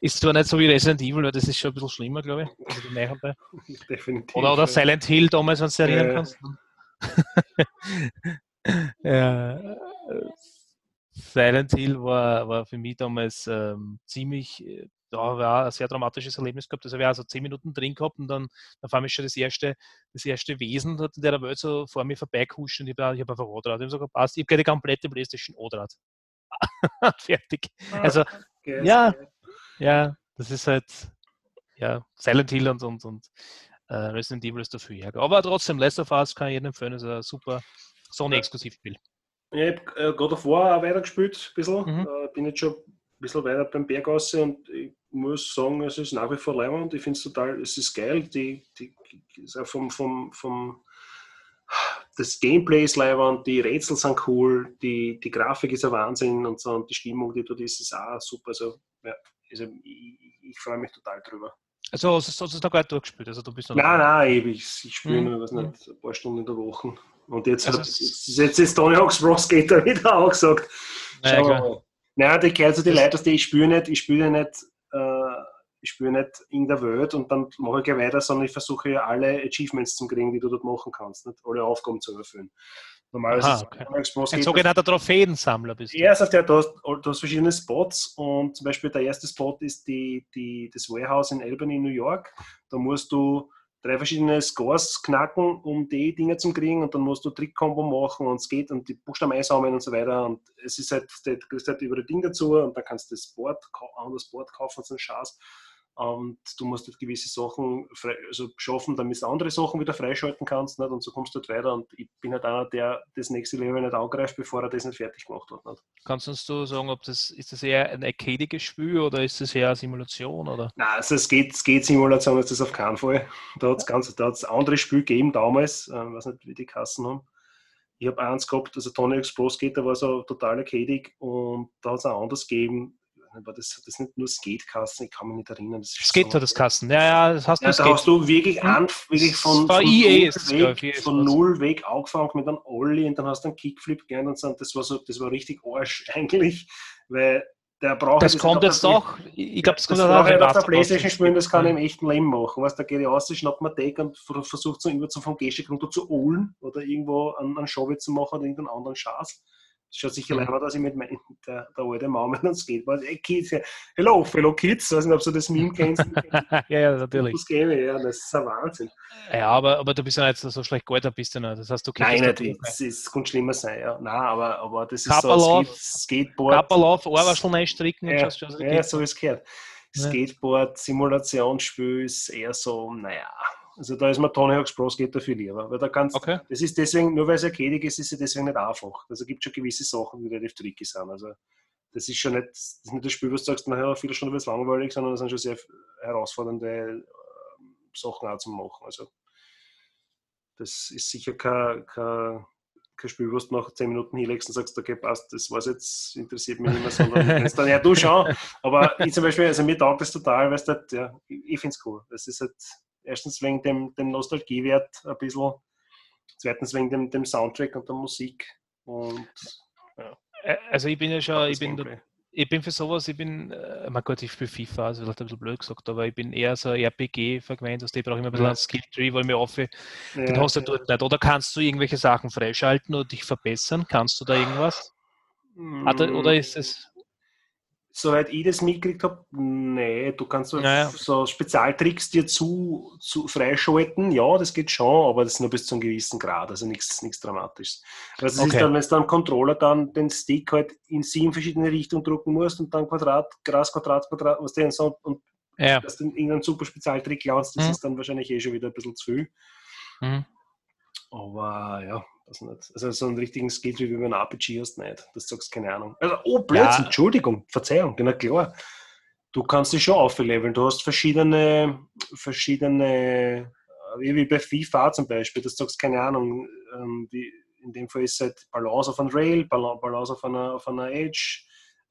ist zwar nicht so wie Resident Evil, weil das ist schon ein bisschen schlimmer, glaube ich. Also die Definitiv. Oder, oder Silent Hill damals, wenn du dich erinnern ja. kannst. ja, Silent Hill war, war für mich damals ähm, ziemlich, da war ein sehr dramatisches Erlebnis gehabt. Also wir haben so zehn Minuten drin gehabt und dann auf einmal schon das erste, das erste Wesen in der Welt so vor mir vorbeikuscht und ich habe hab einfach Odrad. Ich habe sogar passt, ich habe die komplette Playstation Odrad. Fertig. Ah, also, okay, ja, ja, das ist halt, ja, Silent Hill und, und, und äh, Resident Evil ist dafür. Ja. Aber trotzdem, Last of Us kann ich jedem empfehlen, ist ein super Sony-Exklusivspiel. Ich habe äh, God of War auch weitergespielt, ein bisschen. Mhm. Äh, bin jetzt schon ein bisschen weiter beim Bergasse und ich muss sagen, es ist nach wie vor leimend. Ich finde es total, es ist geil. Die, die, vom, vom, vom, das Gameplay ist leibend, die Rätsel sind cool, die, die Grafik ist ein Wahnsinn und so und die Stimmung, die dort ist, ist auch super. Also, ja, also ich, ich freue mich total drüber. Also hast du es noch gar nicht durchgespielt? Also du bist noch nein, nein, ewig. Ich spiele mhm. nur was nicht, ein paar Stunden in der Woche. Und jetzt, also hat, jetzt ist Tony Hawk's Pro Skater wieder auch gesagt. Naja, mal. Naja, die gehört zu den Leuten, die ich spüre nicht, ich spüre nicht, äh, ich spüre nicht in der Welt und dann mache ich gleich weiter, sondern ich versuche alle Achievements zu kriegen, die du dort machen kannst, nicht alle Aufgaben zu erfüllen. Normalerweise okay. Ein sogenannter Trophäensammler bist du. Ja, sagt er, du hast, du hast verschiedene Spots und zum Beispiel der erste Spot ist die, die, das Warehouse in Albany, New York. Da musst du drei verschiedene Scores knacken, um die Dinge zu kriegen und dann musst du Trick-Kombo machen und es geht und die Buchstaben einsammeln und so weiter und es ist halt, du kriegst halt über die Dinge dazu und dann kannst du das Board, das Board kaufen, so ein Schatz und du musst halt gewisse Sachen frei, also schaffen, damit du andere Sachen wieder freischalten kannst nicht? und so kommst du halt weiter und ich bin halt einer, der das nächste Level nicht angreift, bevor er das nicht fertig gemacht hat. Nicht? Kannst du sagen, ob das, ist das eher ein arcadiges Spiel oder ist das eher eine Simulation? Oder? Nein, also es geht, es geht Simulation ist das auf keinen Fall. Da hat es ganz, da hat's andere Spiele gegeben damals, ich äh, weiß nicht, wie die Kassen haben. Ich habe eins gehabt, also Tony Explose geht, da war so total arcadig und da hat es auch anders gegeben, war das, das nicht nur Skatekasten, ich kann mich nicht erinnern. Das Skate so, hat das Kasten, ja, ja, das hast du. Ja, da hast du wirklich, an, wirklich von, von, EA null, weg, von null weg angefangen mit einem Ollie und dann hast du einen Kickflip gelernt und so, das war so, das war richtig Arsch eigentlich, weil der braucht das kommt jetzt doch, ich glaube, das kommt das auch halt auf der Playstation spielen, das kann er im echten Leben machen. Was da geht er aus, schnappt man Deck und versucht so über zum vom Gehsteig runter zu holen oder irgendwo einen, einen Show zu machen oder irgendeinen anderen Schatz schaut sicher mhm. dass ich mit mein, der, der alte Mann mit einem Skateboard, hey Kids, hello, fellow Kids, ich weiß nicht, ob du das Meme kennst. ja, ja, natürlich. Das, gäbe, ja, das ist ein Wahnsinn. Ja, aber, aber du bist ja nicht so schlecht gealtert, bist du nicht. Das heißt, du Nein, nicht, das, das könnte schlimmer sein, ja. Nein, aber, aber das ist Kappalauf, so Skateboard. Kappalauf, Ohrwaschel reinstricken ja, und schon, Ja, so ist es gehört. Skateboard, Simulationsspiel ist eher so, naja, also da ist mir Tony Hawk's Pro Skater viel lieber. Weil da kannst, okay. Das ist deswegen, nur weil es arcadig ist, ist es deswegen nicht einfach. Also gibt schon gewisse Sachen, die relativ tricky sind. Also das ist schon nicht das, ist nicht das Spiel, wo du sagst, nachher viele Stunden wird es langweilig, sondern das sind schon sehr herausfordernde äh, Sachen auch zu machen. Also das ist sicher kein, kein, kein Spiel, wo du nach 10 Minuten hinlegst und sagst, okay, passt, das war's jetzt, interessiert mich nicht mehr, sondern dann, ja, du schau. Aber ich zum Beispiel, also mir taugt das total, weil es halt, ja, ich, ich finde es cool. Das ist halt, erstens wegen dem, dem Nostalgiewert ein bisschen, zweitens wegen dem, dem Soundtrack und der Musik. Und, ja. Also ich bin ja schon, ich bin, ich bin für sowas, ich bin, äh, mein Gott, ich spiele FIFA, also vielleicht ein bisschen blöd gesagt, aber ich bin eher so RPG-vergewöhnt, also ich brauche immer ein bisschen ja. einen Skill-Tree, weil mir auf, ja, den hast du ja. dort nicht. Oder kannst du irgendwelche Sachen freischalten oder dich verbessern? Kannst du da irgendwas? Mm. Oder ist es soweit ich das mitgekriegt habe, nee, du kannst so, Naja. so Spezialtricks dir zu, zu freischalten, ja, das geht schon, aber das ist nur bis zu einem gewissen Grad, also nichts, nichts Dramatisches. Also es ist Okay. dann, wenn du dann am Controller dann den Stick halt in sieben verschiedene Richtungen drücken musst und dann Quadrat, Gras, Quadrat, Quadrat, was denn so und Ja. dass du irgendeinen super Spezialtrick lernst, das Mhm. ist dann wahrscheinlich eh schon wieder ein bisschen zu viel. Mhm. Aber ja, das nicht. Also so einen richtigen Skill wie wenn ein RPG hast, nicht. Das sagst keine Ahnung. Also, oh, Blödsinn, Ja. Entschuldigung, Verzeihung, genau klar. Du kannst dich schon aufleveln. Du hast verschiedene, verschiedene, äh, wie bei FIFA zum Beispiel, das sagst keine Ahnung, ähm, wie, in dem Fall ist es halt Balance auf einer Rail, Bala- Balance auf einer, auf einer Edge,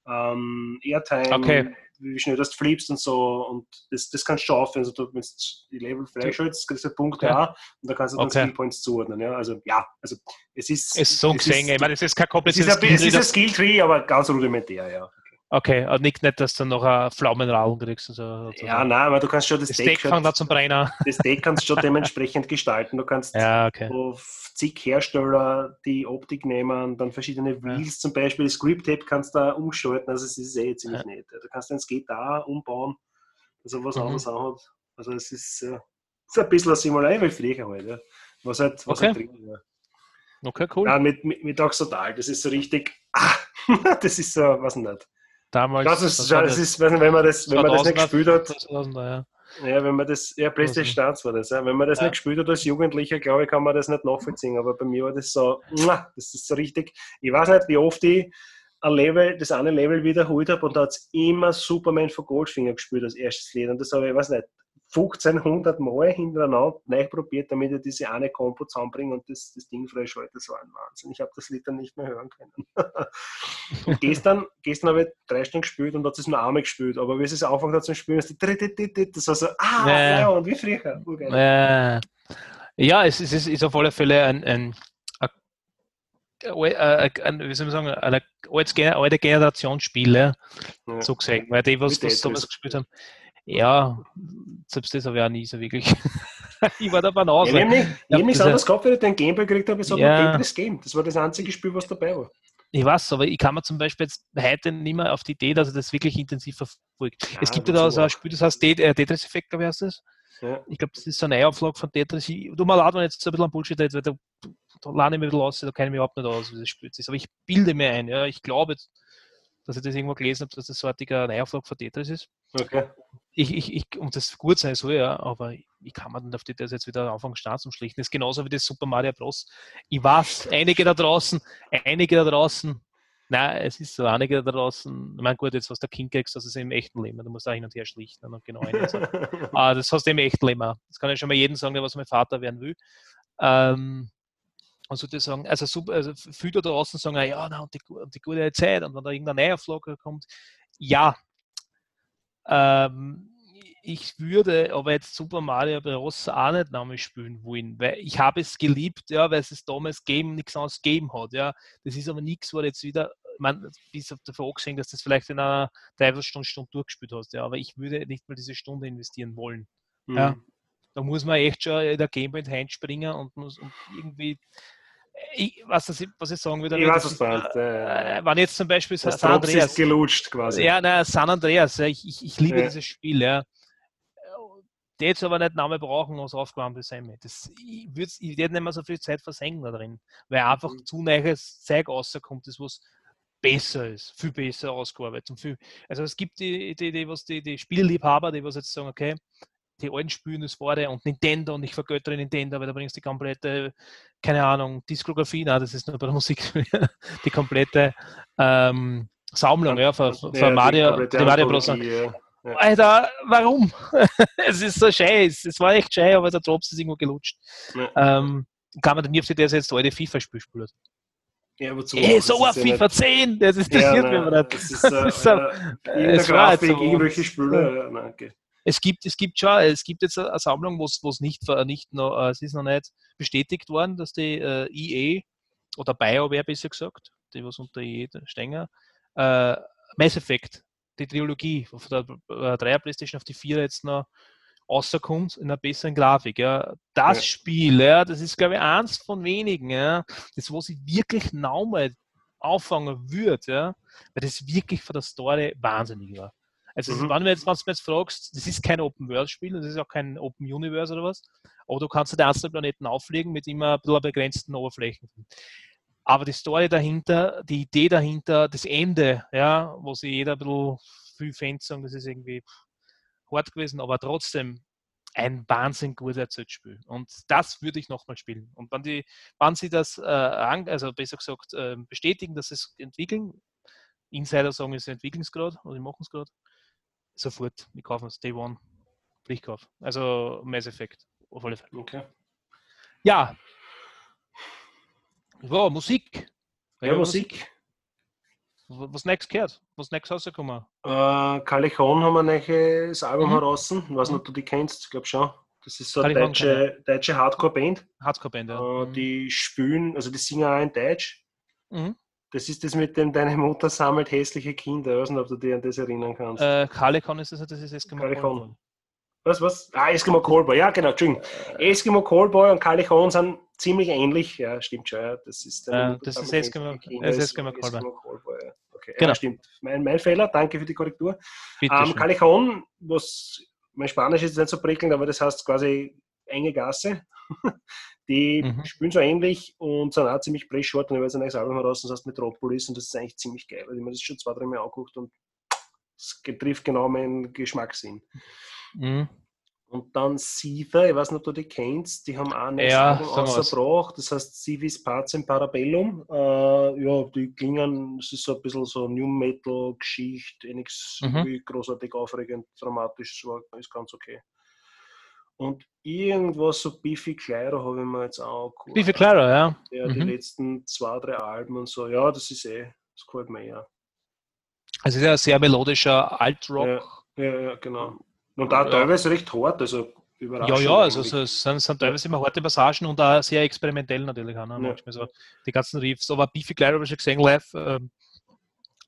ähm, Airtime, Okay. Wie schnell du das flippst und so. Und das, das kannst du schon aufwählen. Also, du, wenn du die Level freischaltest, kriegst du Punkte Ja. auch und da kannst du dann Okay. Skillpoints zuordnen. Ja? Also ja, also es ist. Ist so es gesehen, ich meine, es ist kein es ist, kompliziertes ein, es ist ein Skill- Skilltree, aber ganz rudimentär, ja. Okay, und nicht, nicht, dass du noch eine Pflaumenraum kriegst. Und so, oder so. Ja, nein, aber du kannst schon das das Deck, fängt an zum Brennen. das Deck kannst du schon dementsprechend gestalten. Du kannst Ja, okay. so zig Hersteller die Optik nehmen, dann verschiedene Wheels zum Beispiel, das Grip Tape kannst du da umgestalten, also es ist eh ziemlich nett. Du kannst ein Skate da umbauen, also was Mhm. anderes auch hat. Also es ist, äh, ist ein bisschen ein Simulator wie früher halt, ja. Was halt, was Okay. halt drin war. Okay, cool. Ja, mit, mit, mit Oxidal, das ist so richtig, ah, das ist so, was nicht. Damals. Das ist, das war ist, nicht, wenn man das, wenn man das nicht 2000er, gespielt hat, 2000er, ja. ja, wenn man das, ja, PlayStation 1 war das, ja. wenn man das Ja. nicht gespielt hat als Jugendlicher, glaube ich, kann man das nicht nachvollziehen. Aber bei mir war das so, das ist so richtig. Ich weiß nicht, wie oft ich ein Level, das eine Level wiederholt habe und da hat es immer Superman von Goldfinger gespielt als erstes Lied. Und das habe ich, weiß nicht, 1500 Mal hintereinander neu probiert, damit ich diese eine Kompo zusammenbringe und das, das Ding freischalte. Das war ein Wahnsinn. Ich habe das Lied dann nicht mehr hören können. gestern, gestern habe ich drei Stunden gespielt und hat es nur einmal gespielt. Aber wie es es angefangen hat zu spielen, ist die das war so, ah, Ja. ja, und wie früher. Urgeil. Äh, ja, es ist, es ist auf alle Fälle ein, ein, wie soll man sagen, eine alte Generationsspiel, ja, Ja. so gesehen. Weil die, was, Tetris. damals gespielt haben, ja, selbst das habe ich auch nie so wirklich. ich war da Banause. Ich habe ich hab nichts diese- anderes gehabt, wenn ich den Gameboy gekriegt habe. Es hat Ja. Tetris Game. Das war das einzige Spiel, was dabei war. Ich weiß, aber ich kann mir zum Beispiel jetzt heute nicht mehr auf die Idee, dass ich das wirklich intensiv verfolgt. es Ja, gibt ja da so ein? Spiel, das heißt äh, Tetris-Effekt, glaube ich, heißt das. Ja. Ich glaube, das ist so eine Neuauflage von Tetris. Ich, du mal ich jetzt ein bisschen an Bullshit weil da, da lerne ich mich ein bisschen aus, da kenne ich mich überhaupt nicht aus, wie das Spiel ist. Aber ich bilde mir ein, ja, ich glaube, dass ich das irgendwo gelesen habe, dass das so artige Neuauflage von Tetris ist. Okay. Ich, ich, ich, und das gut sein soll, ja, aber ich kann dann auf die das jetzt wieder anfangen, Start zum Schlichten. Das ist genauso wie das Super Mario Bros. Ich weiß, einige da draußen, einige da draußen, nein, es ist so, einige da draußen, ich meine, gut, jetzt was der King kriegst, das ist im echten Leben, du musst da hin und her schlichten und genau. Ah, das hast du im echten Leben auch. Das kann ich schon mal jedem sagen, der was mein Vater werden will. Ähm, und sagen, also, super, also viele da draußen sagen, ja, na, und die, und die gute Zeit und wenn da irgendeine Neuauflage kommt, ja. Ähm, ich würde aber jetzt Super Mario Bros. auch nicht nochmal spielen wollen, weil ich habe es geliebt, ja, weil es damals Game nichts anderes gegeben hat, ja. Das ist aber nichts, wo du jetzt wieder, meine, bis auf davon angesehen, dass du das vielleicht in einer Dreiviertelstunde Stunde durchgespielt hast, ja, aber ich würde nicht mal diese Stunde investieren wollen. Ja. Da muss man echt schon in der Gameboy reinspringen und muss und irgendwie. Ich was ich, was ich sagen würde. Ich das weiß, was ist, äh, wenn jetzt zum Beispiel das San Drops ist Andreas. gelutscht quasi. Ja, nein, San Andreas. Ich, ich, ich liebe Ja. dieses Spiel. Ja. Die jetzt aber nicht Name brauchen, was aufgewärmt ist. Das, ich würde ich werd nicht mehr so viel Zeit versenken da drin, weil einfach Mhm. zu neues Zeug rauskommt, das was besser ist, viel besser ausgearbeitet. Und viel, also es gibt die, die, die, was die, die Spielliebhaber, die was jetzt sagen, okay, die alten Spiele, das war der und Nintendo und ich vergöttere Nintendo, weil da bringst du die komplette, keine Ahnung, Diskografie, nein, das ist nur bei der Musik, die komplette ähm, Sammlung, ja, von, von Ja, Mario, die Mario Bros. Ja. Alter, warum? es ist so scheiß. Es war echt scheiße, aber der Drops ist irgendwo gelutscht. Ja. Ähm, kann man denn nie auf die Idee setzen, alte FIFA-Spiel spielt. Ja, wozu Ey, so Das ein ist ja FIFA 10, das nicht- interessiert Ja, nein, aber nicht. Das ist, äh, Das ist so- äh, war jetzt Grafik, so- irgendwelche Spiele. Ja, nein, okay. Es gibt, es gibt schon, es gibt jetzt eine Sammlung, wo es nicht, nicht noch, äh, es ist noch nicht bestätigt worden, dass die äh, EA oder BioWare besser gesagt, die was unter EA stehen, äh, Mass Effect, die Trilogie von der äh, 3er Playstation auf die 4 jetzt noch rauskommt in einer besseren Grafik. Ja. Das Ja. Spiel, ja, das ist glaube ich eins von wenigen, ja, das was ich wirklich nochmal anfangen würde, ja, weil das wirklich von der Story wahnsinnig war. Also, Mhm. wenn, du jetzt, wenn du jetzt fragst, das ist kein Open-World-Spiel, das ist auch kein Open-Universe oder was, aber du kannst die einzelnen Planeten auflegen mit immer ein bisschen begrenzten Oberflächen. Aber die Story dahinter, die Idee dahinter, das Ende, ja, wo sich jeder ein bisschen viel Fans sagen, das ist irgendwie hart gewesen, aber trotzdem ein wahnsinnig gut erzähltes Spiel. Und das würde ich nochmal spielen. Und wenn, die, wenn sie das, äh, also besser gesagt, äh, bestätigen, dass sie es entwickeln, Insider sagen, es ist Entwicklungsgrad oder die machen es gerade, sofort, wir kaufen es, Day One, Pflichtkauf. Also Mass Effect, auf alle Fälle. Okay. Ja. Ja, Musik. Ja, Musik. Was, was nächstes gehört? Was nächstes rausgekommen? Äh, Callejon haben wir nachher das Album Mhm. heraus. Ich weiß nicht, ob du die kennst, ich glaube schon. Das ist so eine deutsche, deutsche Hardcore-Band. Hardcore-Band, ja. Äh, Mhm. die spielen, also die singen auch in Deutsch. Mhm. Das ist das mit dem, deine Mutter sammelt hässliche Kinder. Ich weiß nicht, ob du dich an das erinnern kannst. Äh, Calicon ist das, das ist Eskimo Calicon. Callboy. Was, was? Ah, Eskimo Callboy, ja genau, Entschuldigung. Eskimo Callboy und Callejon sind ziemlich ähnlich. Ja, stimmt schon. Ja. Das ist, Ja, Mutter das ist Eskimo- Kinder, das ist Eskimo Callboy. Callboy, ja. Okay, Genau. ja, stimmt. Mein, mein Fehler, danke für die Korrektur. Bitte Ähm. Callejon, was mein Spanisch ist nicht so prickelnd, aber das heißt quasi enge Gasse. Die Mhm. spielen so ähnlich und sind auch ziemlich pressshort und ich weiß ein neues Album heraus, das heißt Metropolis und das ist eigentlich ziemlich geil. weil Ich mir das schon zwei, drei Mal angeguckt und es trifft genau meinen Geschmackssinn. Mhm. Und dann Seether, ich weiß nicht, ob du die kennst, die haben auch ein neues Ja, Album das heißt Civis Pacem Parabellum. Äh, ja, die klingen, es ist so ein bisschen so New Metal Geschichte, eh nichts Mhm. großartig aufregend, dramatisch, ist ganz okay. Und irgendwas so Biffy Clyro habe ich mir jetzt auch angeguckt. Viel Clara, ja. Ja, die Mhm. letzten zwei, drei Alben und so. Ja, das ist eh, das gefällt mir ja. Also ist ja ein sehr melodischer Alt-Rock. Ja, ja, genau. Und auch teilweise recht hart, also Ja, überraschend. ja, also eigentlich. so, es sind, sind teilweise immer harte Passagen und auch sehr experimentell natürlich auch, ne? Ja. manchmal so die ganzen Riffs. Aber Beefy Clyro habe ich schon gesehen live, ähm,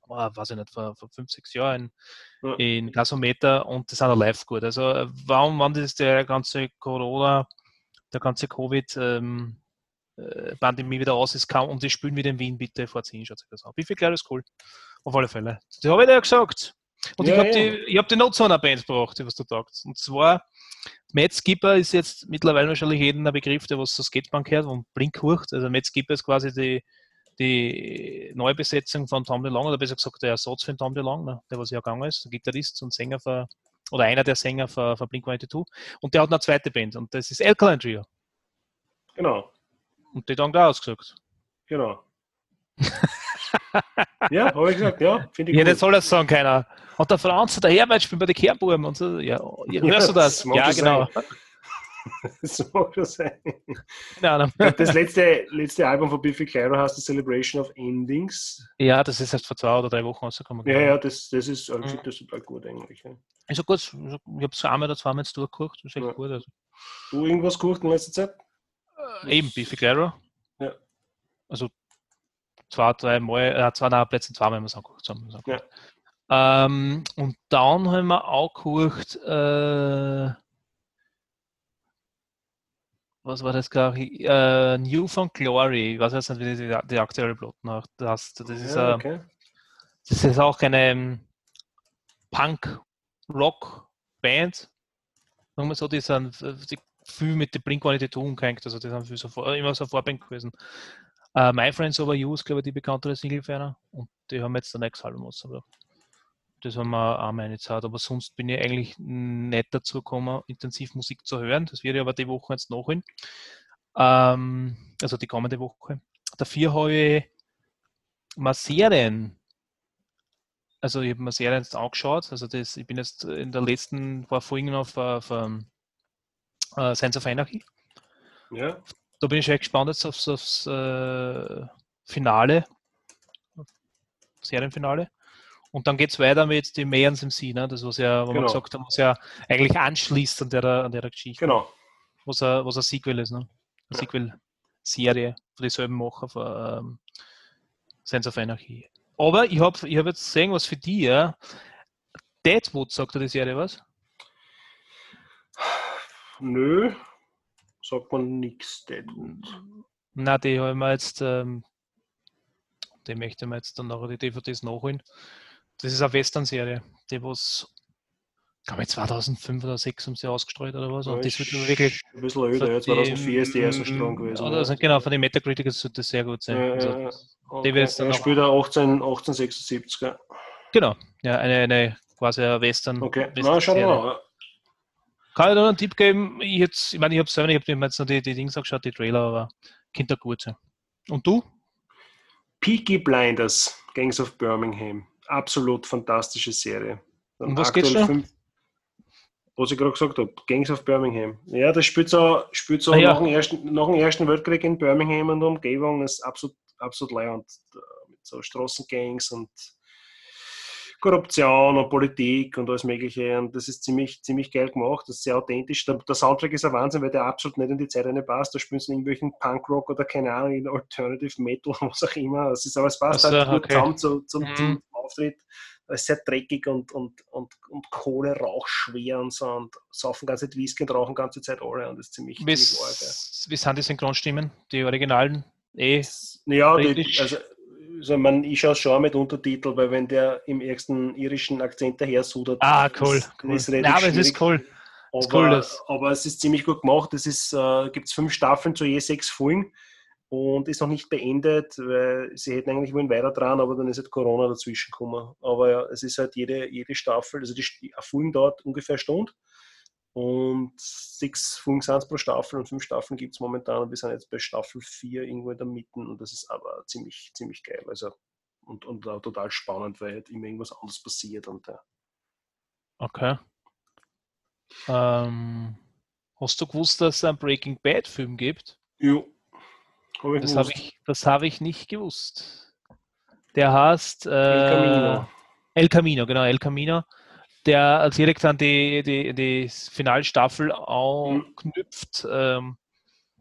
oh, weiß ich nicht, vor, vor fünf, sechs Jahren Ja. in, Gasometer und die sind auch live gut. Also äh, warum, wann das der ganze Corona, der ganze Covid ähm, äh, Pandemie wieder aus ist, kam und die spielen wieder in Wien, bitte vorziehen, schaut sich das an. Beefy Clyro ist cool. Auf alle Fälle. Das habe ich dir ja gesagt. Und Ja, ich habe ja. die, ich hab die einer Band gebracht, die was du sagst. Und zwar Matt Skipper ist jetzt mittlerweile wahrscheinlich jedem ein Begriff, der was zur Skatebank hört und blink hurcht. Also Matt Skipper ist quasi die, die Neubesetzung von Tom DeLonge, oder besser gesagt der Ersatz von Tom DeLonge, ne, der was ja gegangen ist, Gitarrist und Sänger für, oder einer der Sänger für, für Blink-182. Und der hat eine zweite Band und das ist Alkaline Trio. Genau, Und die haben da ausgesagt. genau. ja, habe ich gesagt, ja, finde ich Ja, das soll das sagen keiner. Und der Franz, der Herbert spielt bei den Kernbuben und so. Ja, hörst du das? Ja, genau. Schon sein. Ahnung. Das letzte, letzte Album von Biffy Clyro heißt The Celebration of Endings. Ja, das ist erst vor zwei oder drei Wochen rausgekommen. Ja, ja, das, das ist, Mhm. das total gut eigentlich. Ja. Also gut, ich habe es einmal oder zweimal jetzt durchgeguckt, das ist echt Ja. gut. Also. Du irgendwas geguckt in letzter Zeit? Eben, Beefy Clyro. Ja. Also zwei, drei Mal, äh, zwei, nein, Plätze zweimal haben wir es angeguckt. Haben. Ja. Ähm, und dann haben wir auch geguckt, äh, was war das gar äh, New from Glory, weiß jetzt nicht, wie die, die aktuelle Plot nach das, das ist ja, äh, okay. Das ist auch eine ähm, Punk-Rock-Band. Sagen wir so, die sind die viel mit der Blink-182 umgehängt, also die sind viel so immer so Vorband gewesen. Äh, My Friends Over You ist, glaube ich, die bekanntere Single für einer und die haben jetzt der nächste Album rausgebracht. Das haben wir auch meine Zeit, aber sonst bin ich eigentlich nicht dazu gekommen, intensiv Musik zu hören. Das werde ich aber die Woche jetzt nachholen. Ähm, also die kommende Woche. Dafür habe ich mal Serien also ich habe mir Serien jetzt angeschaut. Also das, ich bin jetzt in der letzten paar Folgen auf, auf um, uh, Sense of Anarchy. Ja, Da bin ich echt gespannt jetzt aufs, aufs äh, Finale, Serienfinale. Und dann geht es weiter mit dem Mayans MC, ne? das was ja, wo wir Genau. gesagt haben, was ja eigentlich anschließt an der, an der Geschichte, genau. was ein, was ein Sequel ist. Ne? Eine Ja. Sequel-Serie von dieselben Macher von ähm, Sense of Anarchy. Aber ich habe ich hab jetzt gesehen, was für die, ja. Deadwood sagt er die Serie was? Nö, sagt man nichts. Deadwood. Na, die haben wir jetzt, ähm, Die möchte man jetzt dann nachher die DVDs nachholen. Das ist eine Western-Serie, die was, glaube ich, 2005 oder 2006 haben sie ausgestrahlt oder was. Und Ja, das wird wirklich. Ein bisschen älter, ja, 2004 ist die erste Strang gewesen. Also, genau, von den Metacriticals sollte das sehr gut sein. Ja, Also, ja, ja. die wird jetzt dann er noch- spielt ja 18, 1876, gell? Genau, ja, eine, eine quasi eine Western. Okay, Western na, schau Serie. mal. Kann ich da noch einen Tipp geben? Ich, jetzt, ich meine, ich habe selber, ich habe mir jetzt noch die, die Dings angeschaut, die Trailer, aber Kind da gut sein. Und du? Peaky Blinders, Gangs of Birmingham. Absolut fantastische Serie. Dann Um was geht's da? fünf- Was ich gerade gesagt habe, Gangs of Birmingham. Ja, das spielt so, spielt so Ah, ja. nach, dem ersten, nach dem Ersten Weltkrieg in Birmingham und Umgebung. Das ist absolut, absolut leiernd. Äh, Mit so Straßengangs und Korruption und Politik und alles Mögliche. Und das ist ziemlich, ziemlich geil gemacht. Das ist sehr authentisch. Der, der Soundtrack ist ein Wahnsinn, weil der absolut nicht in die Zeit passt. Da spielen sie irgendwelchen Punkrock oder keine Ahnung, in Alternative Metal, was auch immer. Es ist aber es passt Ach so, halt gut okay. zusammen zu, zum, Mhm. zum Auftritt. Es ist sehr dreckig und, und, und, und Kohle, Rauch schwer und so und saufen ganze Zeit Whisky und rauchen ganze Zeit alle und das ist ziemlich, Wie, ziemlich arg. ja. wie sind die Synchronstimmen? Die Originalen? Eh. Ja, die, also, also man, ich schaue schon mit Untertitel, weil wenn der im ersten irischen Akzent daher sudert, Ah, cool. ist- cool. ist relativ Nein, aber es ist cool. Aber, cool, das- aber es ist ziemlich gut gemacht. Es ist, äh, gibt fünf Staffeln zu je sechs Folgen und ist noch nicht beendet, weil sie hätten eigentlich wollen weiter dran, aber dann ist halt Corona dazwischen gekommen. Aber ja, es ist halt jede, jede Staffel, also die St- eine Folge dauert ungefähr eine Stunde und sechs Folgen sind es pro Staffel und fünf Staffeln gibt es momentan und wir sind jetzt bei Staffel 4 irgendwo in der Mitte und das ist aber ziemlich, ziemlich geil. Also und, und auch total spannend, weil halt immer irgendwas anderes passiert und ja. Okay. Ähm, hast du gewusst, dass es einen Breaking Bad Film gibt? Jo. Hab Das habe ich, das hab ich nicht gewusst. Der heißt äh, El Camino. El Camino, genau, El Camino, der direkt an die, die, die Finalstaffel anknüpft ähm,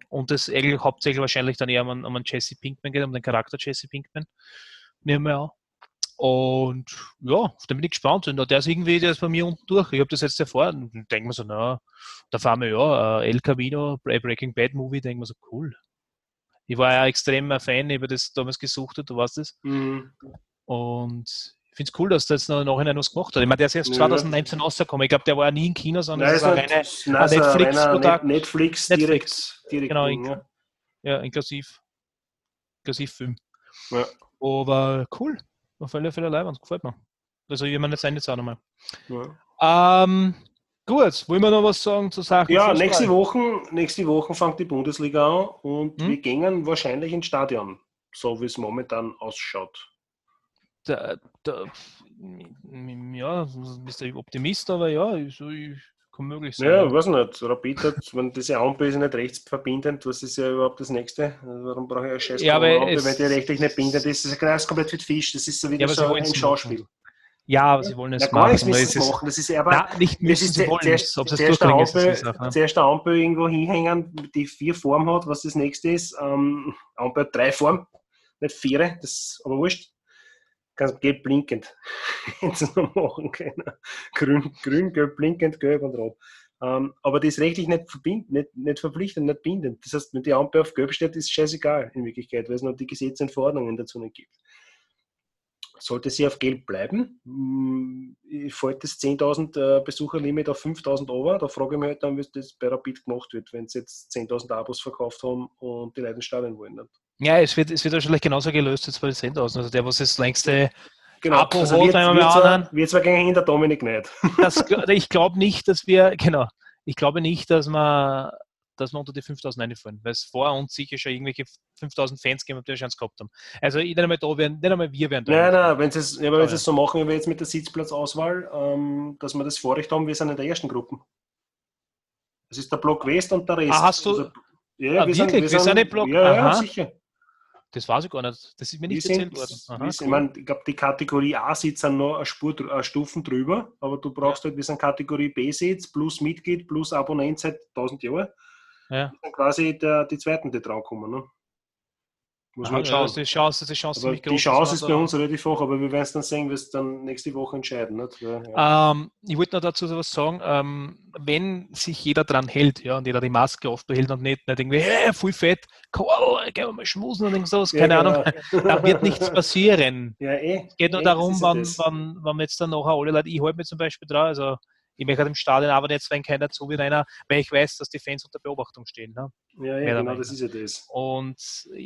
und es eigentlich hauptsächlich wahrscheinlich dann eher um, um Jesse Pinkman geht, um den Charakter Jesse Pinkman. Nehmen wir an. Und ja, den bin ich gespannt. Und der ist irgendwie, der ist bei mir unten durch. Ich habe das jetzt erfahren und denke mir so, na, da fahren wir ja, äh, El Camino, Breaking Bad Movie, denke mir so, cool. Ich war ja extrem ein Fan, ich habe das damals gesucht, du weißt das. Mhm. Und ich finde es cool, dass der jetzt noch im Nachhinein was gemacht hat. Ich meine, der ist erst Ja. 2019 rausgekommen. Ich glaube, der war ja nie in China, sondern Nein, ist ein ein Netflix- reiner. Net- Netflix, Netflix. direkt, direkt Genau, Ding, ja. ja, inklusiv, inklusiv Film. Ja. Aber cool. Auf alle Fälle leibend, gefällt mir. Also, ich meine, jetzt jetzt auch nochmal. Ja. Ähm, gut, wollen wir noch was sagen zu Sachen? Ja, Fußball? nächste Woche, nächste Woche fängt die Bundesliga an und Hm? wir gehen wahrscheinlich ins Stadion, so wie es momentan ausschaut. Da, da, ja, bist du Optimist, aber ja, ich, ich kann möglich sein. Ja, weiß nicht. Rapid hat, wenn diese Ampel ist nicht rechtsverbindend, was ist ja überhaupt das Nächste? Warum brauche ich eine scheiß Ja, aber Ampel, wenn die rechtlich nicht bindend ist? Das ist, das ist komplett für den Fisch. Das ist so wieder Ja, so ein machen. Schauspiel. Ja, aber sie wollen es Ja, gar nichts machen. Es ist- machen. Das ist ja aber Nein, nicht müssen, ist sie wollen zuerst, es. Ob es zuerst, ist Ampel, Sache. ne? zuerst der Ampel irgendwo hinhängen, die vier Formen hat, was das nächste ist. Ähm, Ampel hat drei Formen, nicht vier, das aber wurscht. Ganz gelb blinkend. Machen können. Grün, grün, gelb blinkend, gelb und rot. Ähm, aber die ist rechtlich nicht, verbind, nicht, nicht verpflichtend, nicht bindend. Das heißt, wenn die Ampel auf gelb steht, ist scheißegal in Wirklichkeit, weil es noch die Gesetze und Verordnungen dazu nicht gibt. Sollte sie auf gelb bleiben, mh, fällt das 10.000 äh, Besucherlimit auf 5.000 over. Da frage ich mich halt dann, wie das bei Rapid gemacht wird, wenn sie jetzt 10.000 Abos verkauft haben und die Leute ins Stadion wollen. Nicht? Ja, es wird, es wird wahrscheinlich genauso gelöst jetzt bei den Sendhausen. Also der, was das längste Genau, Abo also hat, wenn wir wird, mal zwar, wird zwar gegen ihn, der Dominik nicht. Das, ich glaube nicht, dass wir, genau, ich glaube nicht, dass wir, dass wir unter die 5000 reinfallen, weil es vor uns sicher schon irgendwelche 5000 Fans gegeben haben, die eine Chance gehabt haben. Also nicht einmal da werden, nicht einmal wir werden da. Nein, nein, wenn sie es ja, wenn so machen wie jetzt mit der Sitzplatzauswahl, ähm, dass wir das Vorrecht haben, wir sind in der ersten Gruppe. Das ist der Block West und der Rest. Ah, hast du- Also, ja, Ah, wirklich? Wir sind im Block- Ja, ja, sicher. Das weiß ich gar nicht. Das ist mir Wir nicht sind, erzählt worden. Aha, wir sind, cool. ich, mein, ich glaube, die Kategorie A-Sitz sind noch eine, Spur, eine Stufen drüber, aber du brauchst halt, wir sind Kategorie B-Sitz plus Mitglied plus Abonnent seit 1000 Jahren. ja. Sind quasi der, die zweiten, die drankommen. Ne? Muss man ja, schauen. die Chance, die Chance aber die Chance ist bei uns relativ hoch, aber wir werden es dann sehen, wir es dann nächste Woche entscheiden. Nicht? Ja. Ähm, ich wollte noch dazu was sagen, ähm, wenn sich jeder dran hält ja, und jeder die Maske aufbehält und nicht, nicht irgendwie, hey, voll fett, Karl, gehen wir mal schmusen und irgend sowas, keine Ja, Ahnung, genau. da wird nichts passieren. Eh. Es geht nur eh, darum, wann, wann, wann wir jetzt dann nachher alle Leute, ich halte mich zum Beispiel dran, also ich möchte halt im Stadion arbeiten jetzt, wenn keiner zu wie einer, weil ich weiß, dass die Fans unter Beobachtung stehen. Ne? Ja, ja genau, das ist ja das. Und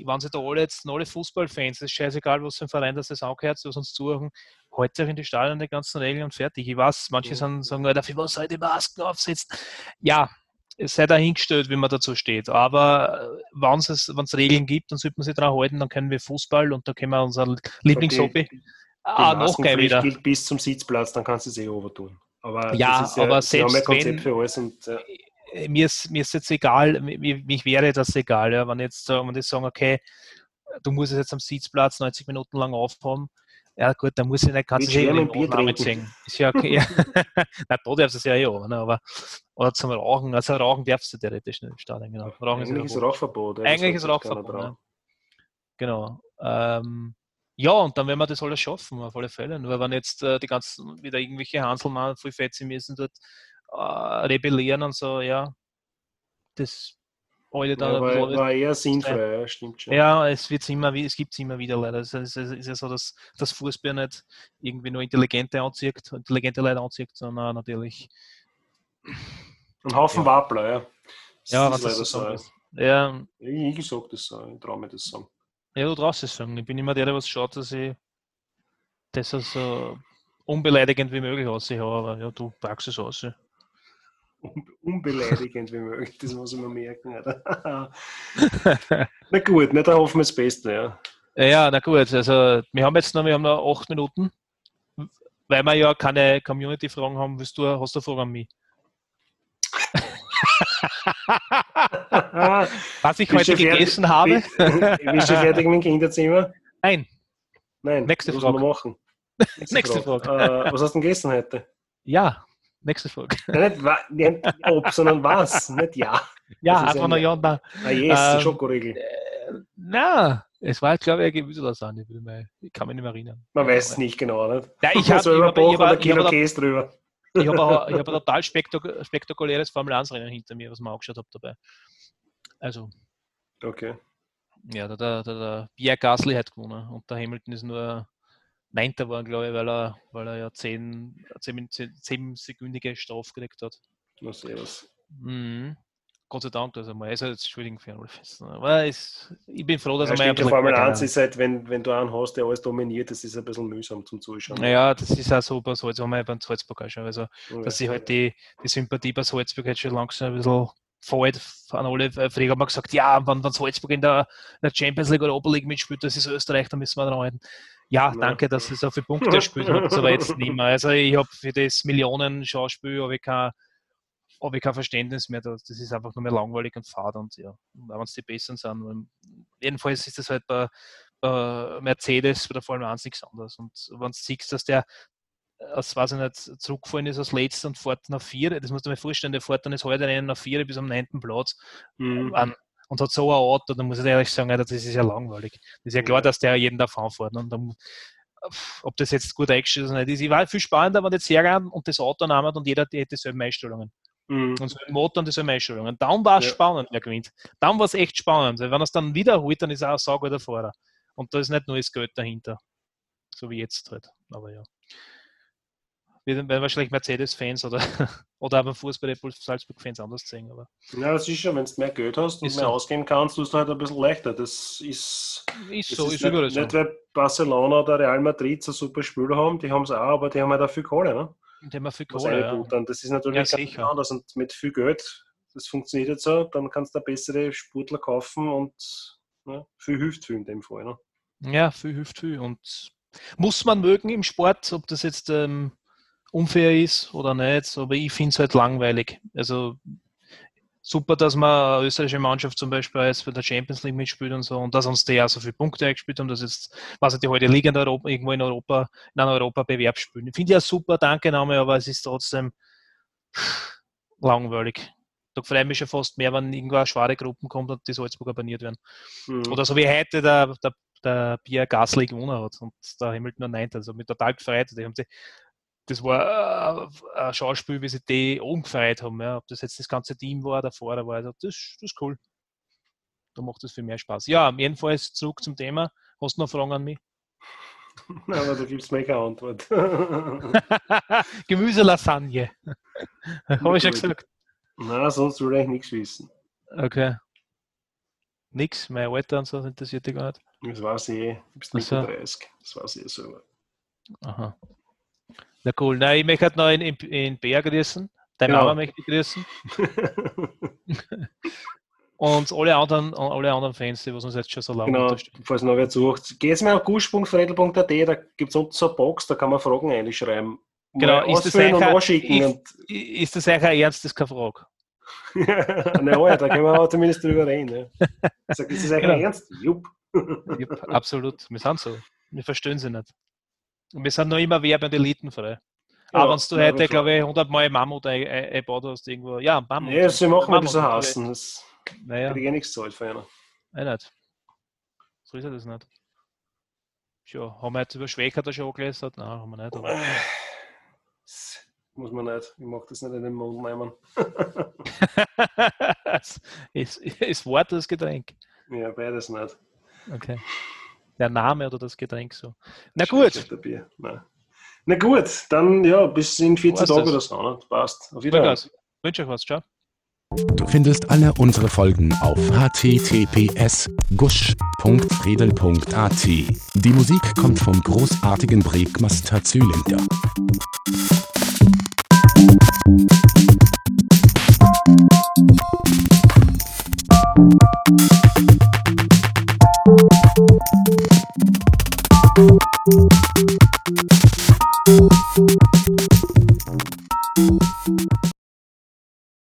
wenn sie da alle jetzt alle Fußballfans, das ist scheißegal, was für ein Verein das angehört, was uns suchen, heute auch in die Stadien die ganzen Regeln und fertig. Ich weiß, manche Ja. sagen, sagen "Alter, für was soll die Masken aufsetzen? Ja, es sei dahingestellt, wie man dazu steht. Aber wenn es wenn es Regeln gibt, dann sollte man sich daran halten, dann können wir Fußball und da können wir unser Lieblingshobby Die ah, noch geil wieder. gilt bis zum Sitzplatz, dann kannst du es eh over tun. Aber Ja, das ist aber sie haben ja selbst Konzept wenn- für alles und ja. Äh, mir ist, mir ist jetzt egal, mir, mich wäre das egal, ja, wenn jetzt sagen, wenn die sagen, okay, du musst es jetzt am Sitzplatz 90 Minuten lang aufhaben, ja gut, dann muss ich nicht, kannst Mit du es eh schwerem im Bier Name trinken. singen. Ist ja okay. Na, da darfst du es ja eh auch, ne, aber oder zum Rauchen, also Rauchen darfst du theoretisch nicht im Stadion, genau. Rauchen Eigentlich ist ja Rauchverbot. ja, Eigentlich ist Rauchverbot, ne? Genau. Ähm, ja, und dann werden wir das alles schaffen, auf alle Fälle. Nur wenn jetzt äh, die ganzen wieder irgendwelche Hanselmann voll fett sind müssen dort äh, rebellieren und so, ja, das heute dann Ja, war, war eher sinnfrei, ja, stimmt schon. ja, es wird immer, es gibt immer wieder leider. Es ist, es ist ja so, dass das Fußball nicht irgendwie nur Intelligente anzieht, intelligente Leute anzieht, sondern natürlich, Ein Haufen Ja. Wappler, ja. Das ja, ist was das so sagen ja, Ich, ich sag das so, ich traue mir das so. Ja, du traust es sagen. Ich bin immer der, der was schaut, dass ich das so unbeleidigend wie möglich aussehe, aber ja, du packst es aus. ja. Unbeleidigend wie möglich, das muss ich mir merken. Na gut, nicht, da hoffen wir das Beste, ja. Ja, na gut, also wir haben jetzt noch, wir haben noch acht Minuten, weil wir ja keine Community-Fragen haben. Willst du, hast du eine Frage an mich? Was ich heute du fertig? gegessen habe? Bist du fertig mit dem Kinderzimmer? Nein, Nein, Nächste was Frage. muss man machen? Nächste Äh, was hast du denn gegessen heute? ja, nächste Frage. Ja, nicht, nicht ob, sondern was, nicht ja. Ja, einfach ein nur Ja. und nein. Ah, yes, Ähm, Schokoriegel. Äh, na, es war, glaube ich, ein Gemüselasagne. Ich kann mich nicht mehr erinnern. Man weiß es nicht genau, nicht? Ja, ich habe über ich oder Kilo Käse drüber. ich hab, ein- ich hab ein total spektak spektakuläres Formel-1-Rennen hinter mir, was ich mir angeschaut habe dabei. Also, Okay. ja, der, der, der, der Pierre Gasly hat gewonnen und der Hamilton ist nur Neunter geworden, glaube ich, weil er, weil er ja 10, 10, 10 sekündige Strafe gekriegt hat. Na, servus. Mhm. Gott sei Dank, dass er mal, also jetzt entschuldigen für. Aber es, ich bin froh, dass Ja, er mal ein bisschen Formel gewonnen 1 hat. ist halt, wenn, wenn du einen hast, der alles dominiert, das ist ein bisschen mühsam zum Zuschauen. Naja, das ist auch so bei Salzburg, haben wir beim Salzburg auch schon. Also, dass sich halt die, die Sympathie bei Salzburg jetzt schon langsam ein bisschen fällt. An alle äh, Früher haben wir gesagt, ja, wenn, wenn Salzburg in der, in der Champions League oder Europa League mitspielt, das ist Österreich, da müssen wir dran halten. Ja, danke, dass sie so viele Punkte spielt, aber so jetzt nicht mehr. Also ich habe für das Millionen-Schauspiel habe ich kein, ich kein Verständnis mehr. Das ist einfach nur mehr langweilig und fad und ja, wenn es die Besseren sind. Jedenfalls ist das halt bei, bei Mercedes bei der Formel 1 nichts anderes. Und wenn du siehst, dass der aus, weiß ich nicht, zurückgefallen ist als letzter und fährt nach vier. Das musst du dir vorstellen, der fährt dann ist heute Rennen nach vier bis am neunten Platz Mhm. an, und hat so ein Auto, dann muss ich ehrlich sagen, das ist ja langweilig. Das ist ja klar, dass der jeden davon fährt. Und dann, ob das jetzt gut eingestellt ist oder nicht, ist, ich war viel spannender, wenn jetzt hergehen und das Auto nehmen und jeder die hätte dieselben Einstellungen. Mhm. Und so ein Motor und dieselben Einstellungen. Dann war es Ja. spannend, wer gewinnt. Dann war es echt spannend. Weil wenn er es dann wiederholt, dann ist er auch ein sauguter Fahrer. Und da ist nicht nur das Geld dahinter. So wie jetzt halt. Aber ja. Wir werden wahrscheinlich Mercedes-Fans oder, oder aber Fußball Red Bull Salzburg-Fans anders sehen. Aber Ja, das ist schon, wenn du mehr Geld hast und Ist mehr so. ausgehen kannst, tust du halt ein bisschen leichter. Das ist, ist das so, ist ist nicht, so. nicht, weil Barcelona oder Real Madrid so super Spieler haben, die haben es auch, aber die haben halt auch viel Kohle. Ne? Die haben wir viel Kohle, ja. Das ist natürlich Ja, ganz anders und mit viel Geld, das funktioniert jetzt so, dann kannst du bessere Sportler kaufen und ne, viel hilft viel in dem Fall. Ne? Ja, viel hilft viel. Und muss man mögen im Sport, ob das jetzt ähm, unfair ist oder nicht, aber ich finde es halt langweilig. Also super, dass man eine österreichische Mannschaft zum Beispiel jetzt bei der Champions League mitspielt und so und dass uns die auch so viele Punkte eingespielt haben, dass jetzt, was die heute Liga in Europa, irgendwo in Europa, in einem Europa-Bewerb spielen. Ich finde ja super, danke Name, aber es ist trotzdem langweilig. Da freue ich mich schon fast mehr, wenn irgendwo eine schwere Gruppen kommt und die Salzburger baniert werden. Mhm. Oder so wie heute der, der, der Pierre Gasly gewonnen hat und der Hamilton nur neint. Also mich total gefreut. Die haben sie, das war äh, ein Schauspiel, wie sie die umgefeiert haben. Ja. Ob das jetzt das ganze Team war, der Fahrer war. Also das, das ist cool. Da macht es viel mehr Spaß. Ja, jedenfalls zurück zum Thema. Hast du noch Fragen an mich? Nein, aber da gibt es mir keine Antwort. Gemüselasagne. Habe ich schon Gut. gesagt. Nein, sonst will ich nichts wissen. Okay. Nix, mein Alter und so interessiert dich gar nicht. Das weiß ich eh. Du bist Ach Mitte so. 30. Das weiß ich eh selber. Aha. Na cool. Nein, ich möchte noch in, in, in Bär grüßen. Deine Ja. Mama möchte ich grüßen. Und alle anderen, alle anderen Fans, die was uns jetzt schon so lange genau, unterstützen. falls noch wer sucht. Geht mir auf gusch.fredel.at, da gibt es unten so eine Box, da kann man Fragen einschreiben. Genau, Mal ist das Und, Ist das eigentlich ein ernstes keine Frage? naja, da können wir auch zumindest drüber reden. Ja. Sag, ist das eigentlich Genau. ernst? Jupp. Jupp, absolut. Wir sind so. Wir verstehen sie nicht. Und wir sind noch immer Werb- und Elitenfrei. Ja, Aber wenn du nein, heute, klar. glaube ich, 100 Mal Mammut ein- ein- eingebaut hast, irgendwo. Ja, Mammut. Ja, sie machen Mammut, das so glaub ich. hassen. Das Naja, kriege ich eh nichts zahlt von einer. eh nicht. So ist er das nicht. Ja, haben wir jetzt über Schwächer schon angelesen? Nein, haben wir nicht. Aber muss man nicht. Ich mag das nicht in den Mund nehmen. ist, ist Wort das Getränk? Ja, beides nicht. Okay. Der Name oder das Getränk so. Na gut. Na gut, dann ja, bis in 14 War's Tagen das? oder so. Ne? Passt. Auf Wiedersehen. Wünsche euch was, ciao. Du findest alle unsere Folgen auf https gusch.fredel.at. Die Musik kommt vom großartigen Breakmaster Zylinder.